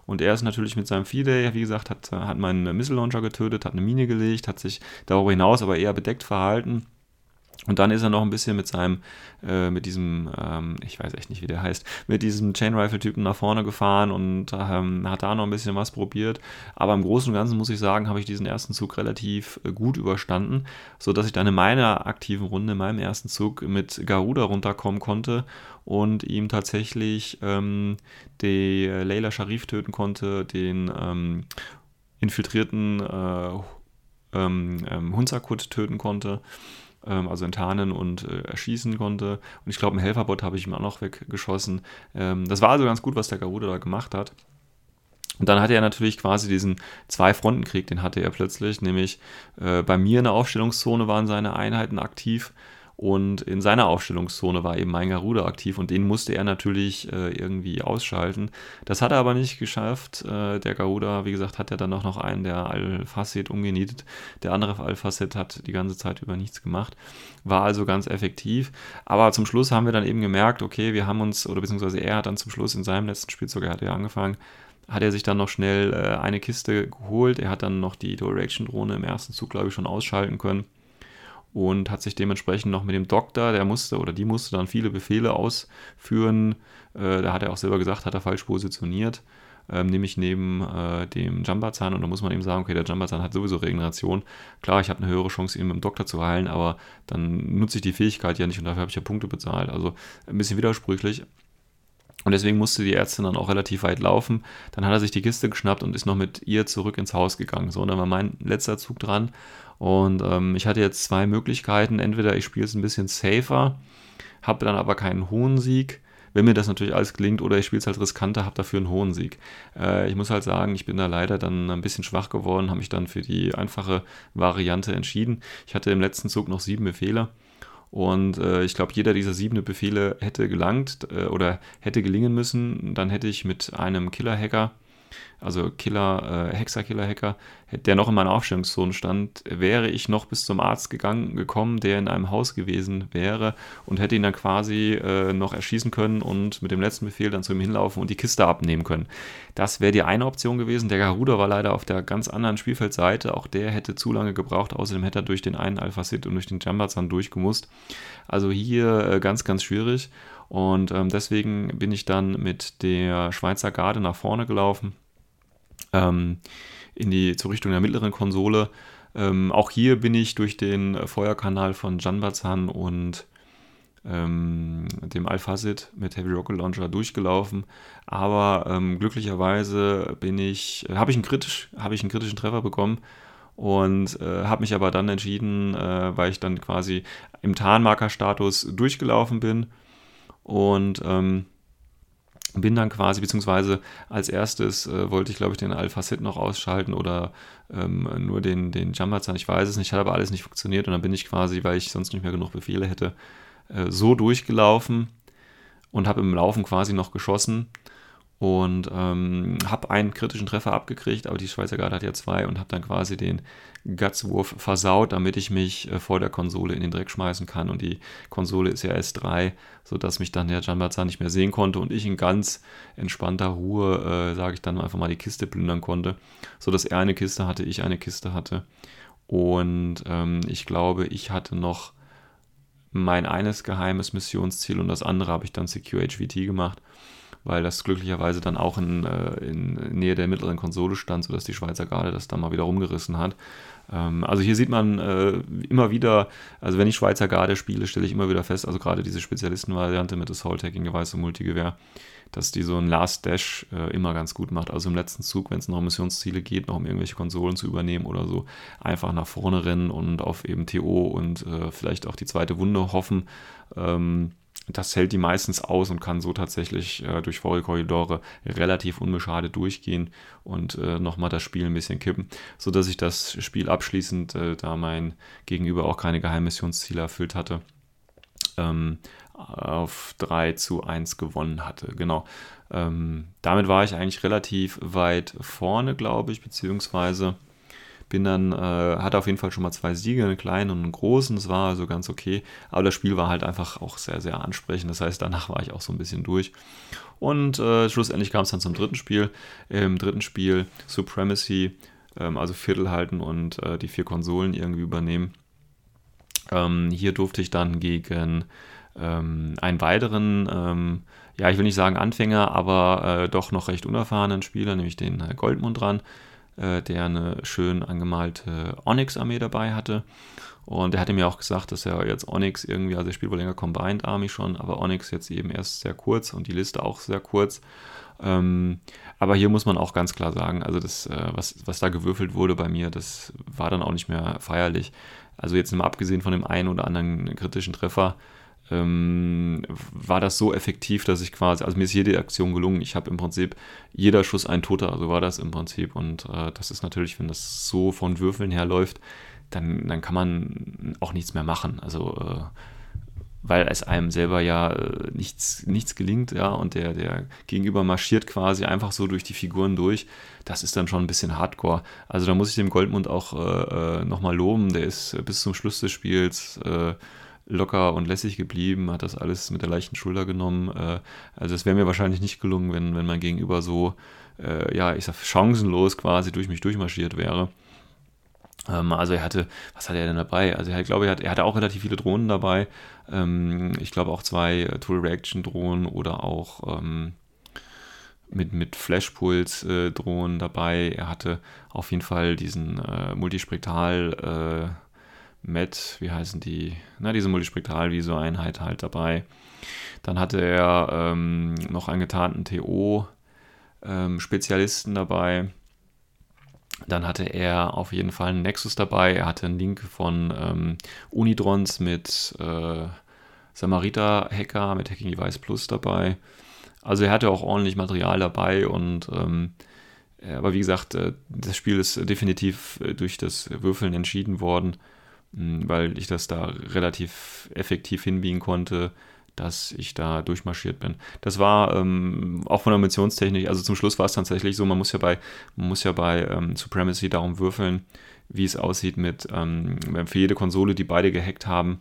und er ist natürlich mit seinem Fidei, wie gesagt, hat, hat meinen Missile Launcher getötet, hat eine Mine gelegt, hat sich darüber hinaus aber eher bedeckt verhalten und dann ist er noch ein bisschen mit seinem, äh, mit diesem, ähm, ich weiß echt nicht, wie der heißt, mit diesem Chain Rifle Typen nach vorne gefahren und ähm, hat da noch ein bisschen was probiert. Aber im Großen und Ganzen muss ich sagen, habe ich diesen ersten Zug relativ äh, gut überstanden, sodass ich dann in meiner aktiven Runde, in meinem ersten Zug mit Garuda runterkommen konnte und ihm tatsächlich ähm, die Leila Sharif töten konnte, den ähm, infiltrierten äh, ähm, ähm, Hunsakut töten konnte, ähm, also enttarnen und äh, erschießen konnte. Und ich glaube, einen Helferbot habe ich ihm auch noch weggeschossen. Ähm, das war also ganz gut, was der Garuda da gemacht hat. Und dann hatte er natürlich quasi diesen Zwei-Fronten-Krieg, den hatte er plötzlich, nämlich äh, bei mir in der Aufstellungszone waren seine Einheiten aktiv und in seiner Aufstellungszone war eben mein Garuda aktiv und den musste er natürlich äh, irgendwie ausschalten. Das hat er aber nicht geschafft. Äh, der Garuda, wie gesagt, hat ja dann auch noch einen, der Al-Facet umgenietet. Der andere Al-Facet hat die ganze Zeit über nichts gemacht. War also ganz effektiv. Aber zum Schluss haben wir dann eben gemerkt, okay, wir haben uns, oder beziehungsweise er hat dann zum Schluss in seinem letzten Spielzug, er hat ja angefangen, hat er sich dann noch schnell äh, eine Kiste geholt. Er hat dann noch die Dual-Reaction-Drohne im ersten Zug, glaube ich, schon ausschalten können und hat sich dementsprechend noch mit dem Doktor, der musste oder die musste dann viele Befehle ausführen. Äh, da hat er auch selber gesagt, hat er falsch positioniert, ähm, nämlich neben äh, dem Jambazan. Und da muss man eben sagen, okay, der Jambazan hat sowieso Regeneration. Klar, ich habe eine höhere Chance, ihn mit dem Doktor zu heilen, aber dann nutze ich die Fähigkeit ja nicht und dafür habe ich ja Punkte bezahlt. Also ein bisschen widersprüchlich. Und deswegen musste die Ärztin dann auch relativ weit laufen. Dann hat er sich die Kiste geschnappt und ist noch mit ihr zurück ins Haus gegangen. So, und dann war mein letzter Zug dran. Und ähm, ich hatte jetzt zwei Möglichkeiten. Entweder ich spiele es ein bisschen safer, habe dann aber keinen hohen Sieg, wenn mir das natürlich alles gelingt, oder ich spiele es halt riskanter, habe dafür einen hohen Sieg. Äh, ich muss halt sagen, ich bin da leider dann ein bisschen schwach geworden, habe mich dann für die einfache Variante entschieden. Ich hatte im letzten Zug noch sieben Befehle. Und äh, ich glaube, jeder dieser sieben Befehle hätte gelangt äh, oder hätte gelingen müssen. Dann hätte ich mit einem Killer-Hacker also Killer, äh, Hexer-Killer-Hacker, der noch in meiner Aufstellungszone stand, wäre ich noch bis zum Arzt gegangen, gekommen, der in einem Haus gewesen wäre und hätte ihn dann quasi äh, noch erschießen können und mit dem letzten Befehl dann zu ihm hinlaufen und die Kiste abnehmen können. Das wäre die eine Option gewesen. Der Garuda war leider auf der ganz anderen Spielfeldseite. Auch der hätte zu lange gebraucht. Außerdem hätte er durch den einen Alpha-Sit und durch den Jambazan durchgemusst. Also hier äh, ganz, ganz schwierig. Und ähm, deswegen bin ich dann mit der Schweizer Garde nach vorne gelaufen ähm, in die, zur Richtung der mittleren Konsole. Ähm, auch hier bin ich durch den Feuerkanal von Janbazan und ähm, dem Alphasit mit Heavy Rocket Launcher durchgelaufen. Aber ähm, glücklicherweise ich, habe ich, einen kritisch, hab ich einen kritischen Treffer bekommen und äh, habe mich aber dann entschieden, äh, weil ich dann quasi im Tarnmarker-Status durchgelaufen bin und ähm, bin dann quasi, beziehungsweise als erstes äh, wollte ich, glaube ich, den Alpha-Sit noch ausschalten oder ähm, nur den, den Jumperzahn, ich weiß es nicht, hat aber alles nicht funktioniert und dann bin ich quasi, weil ich sonst nicht mehr genug Befehle hätte, äh, so durchgelaufen und habe im Laufen quasi noch geschossen und ähm, habe einen kritischen Treffer abgekriegt, aber die Schweizer Garde hat ja zwei und habe dann quasi den Gutswurf versaut, damit ich mich äh, vor der Konsole in den Dreck schmeißen kann. Und die Konsole ist ja S3, sodass mich dann der Janbaza nicht mehr sehen konnte und ich in ganz entspannter Ruhe, äh, sage ich dann einfach mal, die Kiste plündern konnte, sodass er eine Kiste hatte, ich eine Kiste hatte. Und ähm, ich glaube, ich hatte noch mein eines geheimes Missionsziel und das andere habe ich dann Secure HVT gemacht weil das glücklicherweise dann auch in, äh, in Nähe der mittleren Konsole stand, sodass die Schweizer Garde das dann mal wieder rumgerissen hat. Ähm, also hier sieht man äh, immer wieder, also wenn ich Schweizer Garde spiele, stelle ich immer wieder fest, also gerade diese Spezialistenvariante mit Assault Hacking Device und Multigewehr, dass die so ein Last Dash äh, immer ganz gut macht. Also im letzten Zug, wenn es noch um Missionsziele geht, noch um irgendwelche Konsolen zu übernehmen oder so, einfach nach vorne rennen und auf eben TO und äh, vielleicht auch die zweite Wunde hoffen. Ähm, das hält die meistens aus und kann so tatsächlich äh, durch Korridore relativ unbeschadet durchgehen und äh, nochmal das Spiel ein bisschen kippen, sodass ich das Spiel abschließend, äh, da mein Gegenüber auch keine Geheimmissionsziele erfüllt hatte, ähm, auf 3 zu 1 gewonnen hatte. Genau. Ähm, damit war ich eigentlich relativ weit vorne, glaube ich, beziehungsweise bin dann, äh, hatte auf jeden Fall schon mal zwei Siege, einen kleinen und einen großen. Das war also ganz okay. Aber das Spiel war halt einfach auch sehr, sehr ansprechend. Das heißt, danach war ich auch so ein bisschen durch. Und äh, schlussendlich kam es dann zum dritten Spiel. Im dritten Spiel Supremacy, ähm, also Viertel halten und äh, die vier Konsolen irgendwie übernehmen. Ähm, hier durfte ich dann gegen ähm, einen weiteren, ähm, ja, ich will nicht sagen Anfänger, aber äh, doch noch recht unerfahrenen Spieler, nämlich den Goldmund dran äh, der eine schön angemalte Onyx-Armee dabei hatte. Und er hatte mir auch gesagt, dass er jetzt Onyx irgendwie, also er spielt wohl länger Combined Army schon, aber Onyx jetzt eben erst sehr kurz und die Liste auch sehr kurz. Ähm, aber hier muss man auch ganz klar sagen, also das, äh, was, was da gewürfelt wurde bei mir, das war dann auch nicht mehr feierlich. Also jetzt mal abgesehen von dem einen oder anderen kritischen Treffer, ähm, war das so effektiv, dass ich quasi, also mir ist jede Aktion gelungen. Ich habe im Prinzip jeder Schuss ein Toter, so war das im Prinzip. Und äh, das ist natürlich, wenn das so von Würfeln her läuft, dann, dann kann man auch nichts mehr machen. Also äh, weil es einem selber ja äh, nichts, nichts gelingt, ja, und der, der Gegenüber marschiert quasi einfach so durch die Figuren durch. Das ist dann schon ein bisschen hardcore. Also da muss ich dem Goldmund auch äh, äh nochmal loben. Der ist bis zum Schluss des Spiels äh, locker und lässig geblieben, hat das alles mit der leichten Schulter genommen. Äh, also es wäre mir wahrscheinlich nicht gelungen, wenn, wenn mein Gegenüber so, äh, ja, ich sag, chancenlos quasi durch mich durchmarschiert wäre. Ähm, also er hatte, was hatte er denn dabei? Also ich glaube, er, hat, er hatte auch relativ viele Drohnen dabei. Ähm, ich glaube auch zwei äh, Tool Reaction Drohnen oder auch ähm, mit, mit Flashpuls-Drohnen äh, dabei. Er hatte auf jeden Fall diesen äh, Multispektral- äh, Met, wie heißen die? Na, diese Multispektral-Viso-Einheit halt dabei. Dann hatte er ähm, noch einen getarnten TO-Spezialisten ähm, dabei. Dann hatte er auf jeden Fall einen Nexus dabei. Er hatte einen Link von ähm, Unidrons mit äh, Samariter-Hacker, mit Hacking Device Plus dabei. Also er hatte auch ordentlich Material dabei und ähm, aber wie gesagt, äh, das Spiel ist definitiv äh, durch das Würfeln entschieden worden, weil ich das da relativ effektiv hinbiegen konnte dass ich da durchmarschiert bin. Das war ähm, auch von der Missionstechnik, also zum Schluss war es tatsächlich so, man muss ja bei, man muss ja bei ähm, Supremacy darum würfeln, wie es aussieht mit, ähm, für jede Konsole, die beide gehackt haben,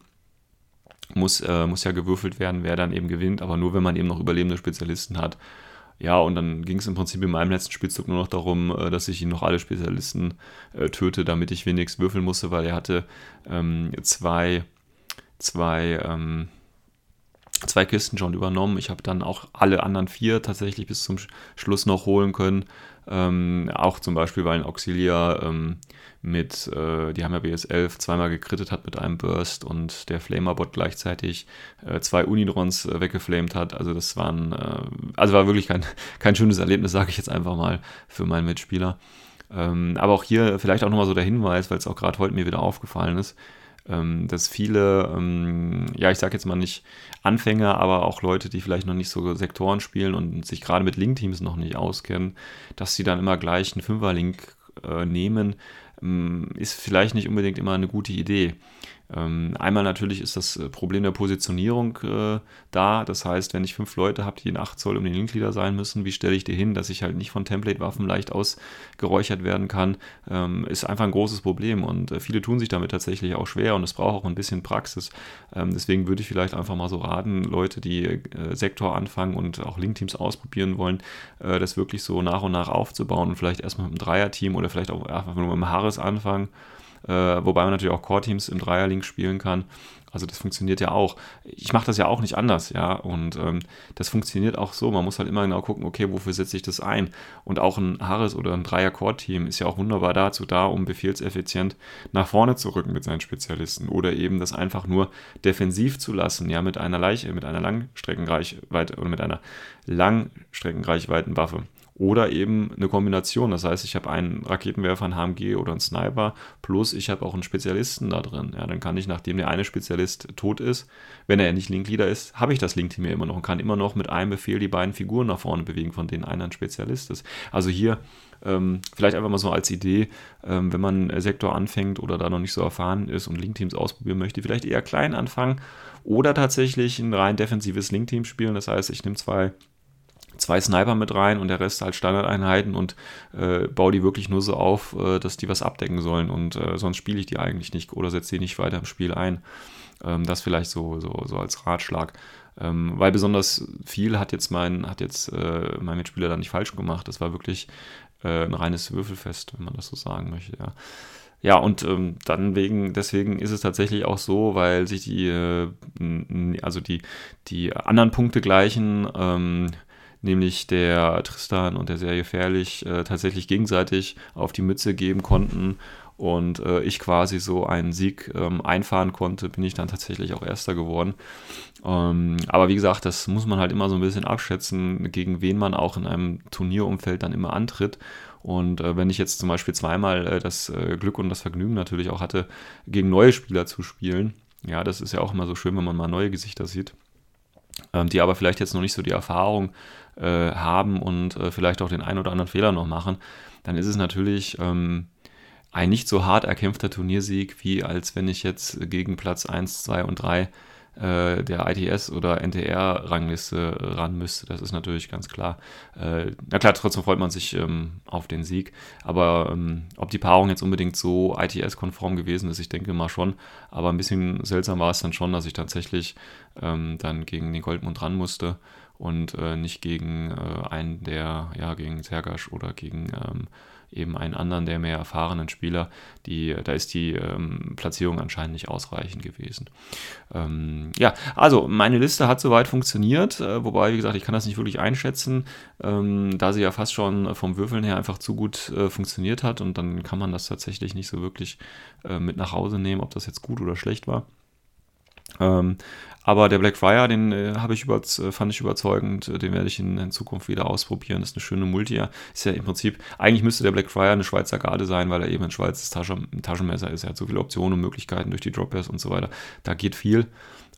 muss, äh, muss ja gewürfelt werden, wer dann eben gewinnt, aber nur wenn man eben noch überlebende Spezialisten hat. Ja, und dann ging es im Prinzip in meinem letzten Spielzug nur noch darum, äh, dass ich ihn noch alle Spezialisten äh, töte, damit ich wenigstens würfeln musste, weil er hatte ähm, zwei, zwei, ähm, zwei Kisten schon übernommen. Ich habe dann auch alle anderen vier tatsächlich bis zum Schluss noch holen können. Ähm, auch zum Beispiel, weil ein Auxiliar ähm, mit, äh, die haben ja BS11 zweimal gekrittet hat mit einem Burst und der Flamerbot gleichzeitig äh, zwei Unidrons äh, weggeflamed hat. Also das waren, äh, also war wirklich kein, [laughs] kein schönes Erlebnis, sage ich jetzt einfach mal für meinen Mitspieler. Ähm, aber auch hier vielleicht auch nochmal so der Hinweis, weil es auch gerade heute mir wieder aufgefallen ist ähm, dass viele, ähm, ja, ich sage jetzt mal nicht Anfänger, aber auch Leute, die vielleicht noch nicht so Sektoren spielen und sich gerade mit Link-Teams noch nicht auskennen, dass sie dann immer gleich einen Fünfer-Link äh, nehmen, ist vielleicht nicht unbedingt immer eine gute Idee. Ähm, einmal natürlich ist das äh, Problem der Positionierung äh, da. Das heißt, wenn ich fünf Leute habe, die in 8 Zoll um den Linkleader sein müssen, wie stelle ich die hin, dass ich halt nicht von Template-Waffen leicht ausgeräuchert werden kann, ähm, ist einfach ein großes Problem. Und äh, viele tun sich damit tatsächlich auch schwer und es braucht auch ein bisschen Praxis. Ähm, deswegen würde ich vielleicht einfach mal so raten, Leute, die äh, Sektor anfangen und auch Link-Teams ausprobieren wollen, äh, das wirklich so nach und nach aufzubauen und vielleicht erstmal mit einem Dreier-Team oder vielleicht auch einfach nur mit einem Harris anfangen äh, wobei man natürlich auch Core-Teams im Dreierlink spielen kann. Also das funktioniert ja auch. Ich mache das ja auch nicht anders, ja. Und ähm, das funktioniert auch so. Man muss halt immer genau gucken, okay, wofür setze ich das ein? Und auch ein Harris oder ein Dreier-Core-Team ist ja auch wunderbar dazu da, um befehlseffizient nach vorne zu rücken mit seinen Spezialisten oder eben das einfach nur defensiv zu lassen, ja, mit einer Leiche, mit einer Langstreckenreichweite oder mit einer Langstreckenreichweitenwaffe. Oder eben eine Kombination. Das heißt, ich habe einen Raketenwerfer, einen HMG oder einen Sniper, plus ich habe auch einen Spezialisten da drin. Ja, dann kann ich, nachdem der eine Spezialist tot ist, wenn er ja nicht Linkleader ist, habe ich das Linkteam ja immer noch und kann immer noch mit einem Befehl die beiden Figuren nach vorne bewegen, von denen einer ein Spezialist ist. Also hier ähm, vielleicht einfach mal so als Idee, ähm, wenn man Sektor anfängt oder da noch nicht so erfahren ist und Linkteams ausprobieren möchte, vielleicht eher klein anfangen oder tatsächlich ein rein defensives Linkteam spielen. Das heißt, ich nehme zwei zwei Sniper mit rein und der Rest halt Standardeinheiten und äh, baue die wirklich nur so auf, äh, dass die was abdecken sollen und äh, sonst spiele ich die eigentlich nicht oder setze die nicht weiter im Spiel ein. Ähm, das vielleicht so, so, so als Ratschlag. Ähm, weil besonders viel hat jetzt mein, hat jetzt äh, mein Mitspieler da nicht falsch gemacht. Das war wirklich äh, ein reines Würfelfest, wenn man das so sagen möchte, ja. Ja, und ähm, dann wegen, deswegen ist es tatsächlich auch so, weil sich die, äh, also die, die anderen Punkte gleichen, ähm, nämlich der Tristan und der sehr gefährlich äh, tatsächlich gegenseitig auf die Mütze geben konnten und äh, ich quasi so einen Sieg ähm, einfahren konnte, bin ich dann tatsächlich auch Erster geworden. Ähm, aber wie gesagt, das muss man halt immer so ein bisschen abschätzen, gegen wen man auch in einem Turnierumfeld dann immer antritt. Und äh, wenn ich jetzt zum Beispiel zweimal äh, das äh, Glück und das Vergnügen natürlich auch hatte, gegen neue Spieler zu spielen, ja, das ist ja auch immer so schön, wenn man mal neue Gesichter sieht, ähm, die aber vielleicht jetzt noch nicht so die Erfahrung äh, haben und äh, vielleicht auch den einen oder anderen Fehler noch machen, dann ist es natürlich ähm, ein nicht so hart erkämpfter Turniersieg, wie als wenn ich jetzt gegen Platz 1, 2 und 3 äh, der ITS oder NTR-Rangliste ran müsste. Das ist natürlich ganz klar. Äh, na klar, trotzdem freut man sich ähm, auf den Sieg. Aber ähm, ob die Paarung jetzt unbedingt so ITS-konform gewesen ist, ich denke mal schon. Aber ein bisschen seltsam war es dann schon, dass ich tatsächlich ähm, dann gegen den Goldmund ran musste und äh, nicht gegen äh, einen der, ja, gegen Sergasch oder gegen ähm, eben einen anderen, der mehr erfahrenen Spieler. Die, da ist die ähm, Platzierung anscheinend nicht ausreichend gewesen. Ähm, ja, also meine Liste hat soweit funktioniert, äh, wobei, wie gesagt, ich kann das nicht wirklich einschätzen, ähm, da sie ja fast schon vom Würfeln her einfach zu gut äh, funktioniert hat und dann kann man das tatsächlich nicht so wirklich äh, mit nach Hause nehmen, ob das jetzt gut oder schlecht war. Ähm, aber der Blackfriar, den äh, habe ich über, äh, fand ich überzeugend, den werde ich in, in, Zukunft wieder ausprobieren. Das ist eine schöne Multi. Ist ja im Prinzip, eigentlich müsste der Blackfriar eine Schweizer Garde sein, weil er eben ein Schweizer Taschen, Taschenmesser ist. Er hat so viele Optionen und Möglichkeiten durch die Dropbairs und so weiter. Da geht viel.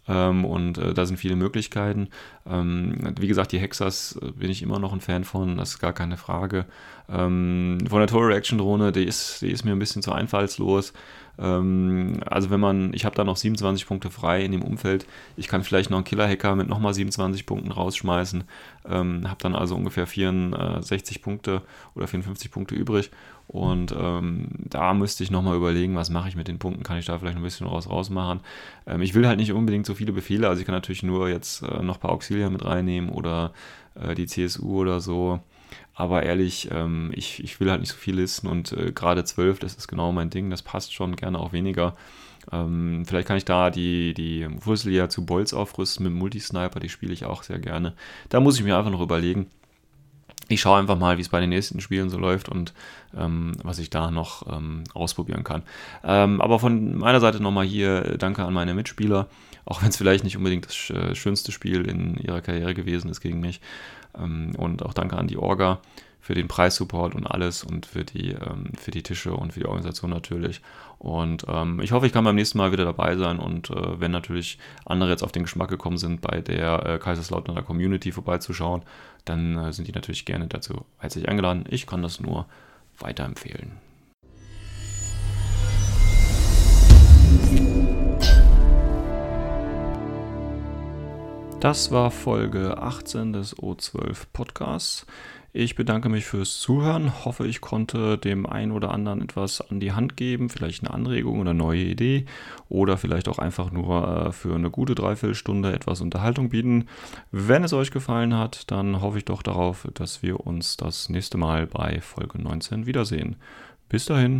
Ähm, und äh, da sind viele Möglichkeiten. Ähm, wie gesagt, die Hexas äh, bin ich immer noch ein Fan von, das ist gar keine Frage. Ähm, von der Total Reaction Drohne, die ist, die ist mir ein bisschen zu einfallslos. Ähm, also wenn man, ich habe da noch 27 Punkte frei in dem Umfeld, ich kann vielleicht noch einen Killer-Hacker mit nochmal 27 Punkten rausschmeißen, ähm, habe dann also ungefähr 64 Punkte oder 54 Punkte übrig und ähm, da müsste ich nochmal überlegen, was mache ich mit den Punkten, kann ich da vielleicht ein bisschen raus rausmachen. Ähm, ich will halt nicht unbedingt so viele Befehle, also ich kann natürlich nur jetzt äh, noch ein paar Auxilia mit reinnehmen oder äh, die CSU oder so. Aber ehrlich, ähm, ich, ich will halt nicht so viel listen und äh, gerade 12, das ist genau mein Ding, das passt schon, gerne auch weniger. Ähm, vielleicht kann ich da die, die Fusilier zu Bolz aufrüsten mit Multisniper, die spiele ich auch sehr gerne. Da muss ich mir einfach noch überlegen. Ich schaue einfach mal, wie es bei den nächsten Spielen so läuft und ähm, was ich da noch ähm, ausprobieren kann. Ähm, aber von meiner Seite nochmal hier äh, danke an meine Mitspieler, auch wenn es vielleicht nicht unbedingt das äh, schönste Spiel in ihrer Karriere gewesen ist gegen mich. Ähm, und auch danke an die Orga für den Preissupport und alles und für die, ähm, für die Tische und für die Organisation natürlich. Und ähm, ich hoffe, ich kann beim nächsten Mal wieder dabei sein und äh, wenn natürlich andere jetzt auf den Geschmack gekommen sind, bei der äh, Kaiserslauterner Community vorbeizuschauen, dann äh, sind die natürlich gerne dazu herzlich eingeladen. Ich kann das nur weiterempfehlen. Das war Folge 18 des O12 Podcasts. Ich bedanke mich fürs Zuhören, hoffe, ich konnte dem einen oder anderen etwas an die Hand geben, vielleicht eine Anregung oder eine neue Idee oder vielleicht auch einfach nur äh, für eine gute Dreiviertelstunde etwas Unterhaltung bieten. Wenn es euch gefallen hat, dann hoffe ich doch darauf, dass wir uns das nächste Mal bei Folge 19 wiedersehen. Bis dahin.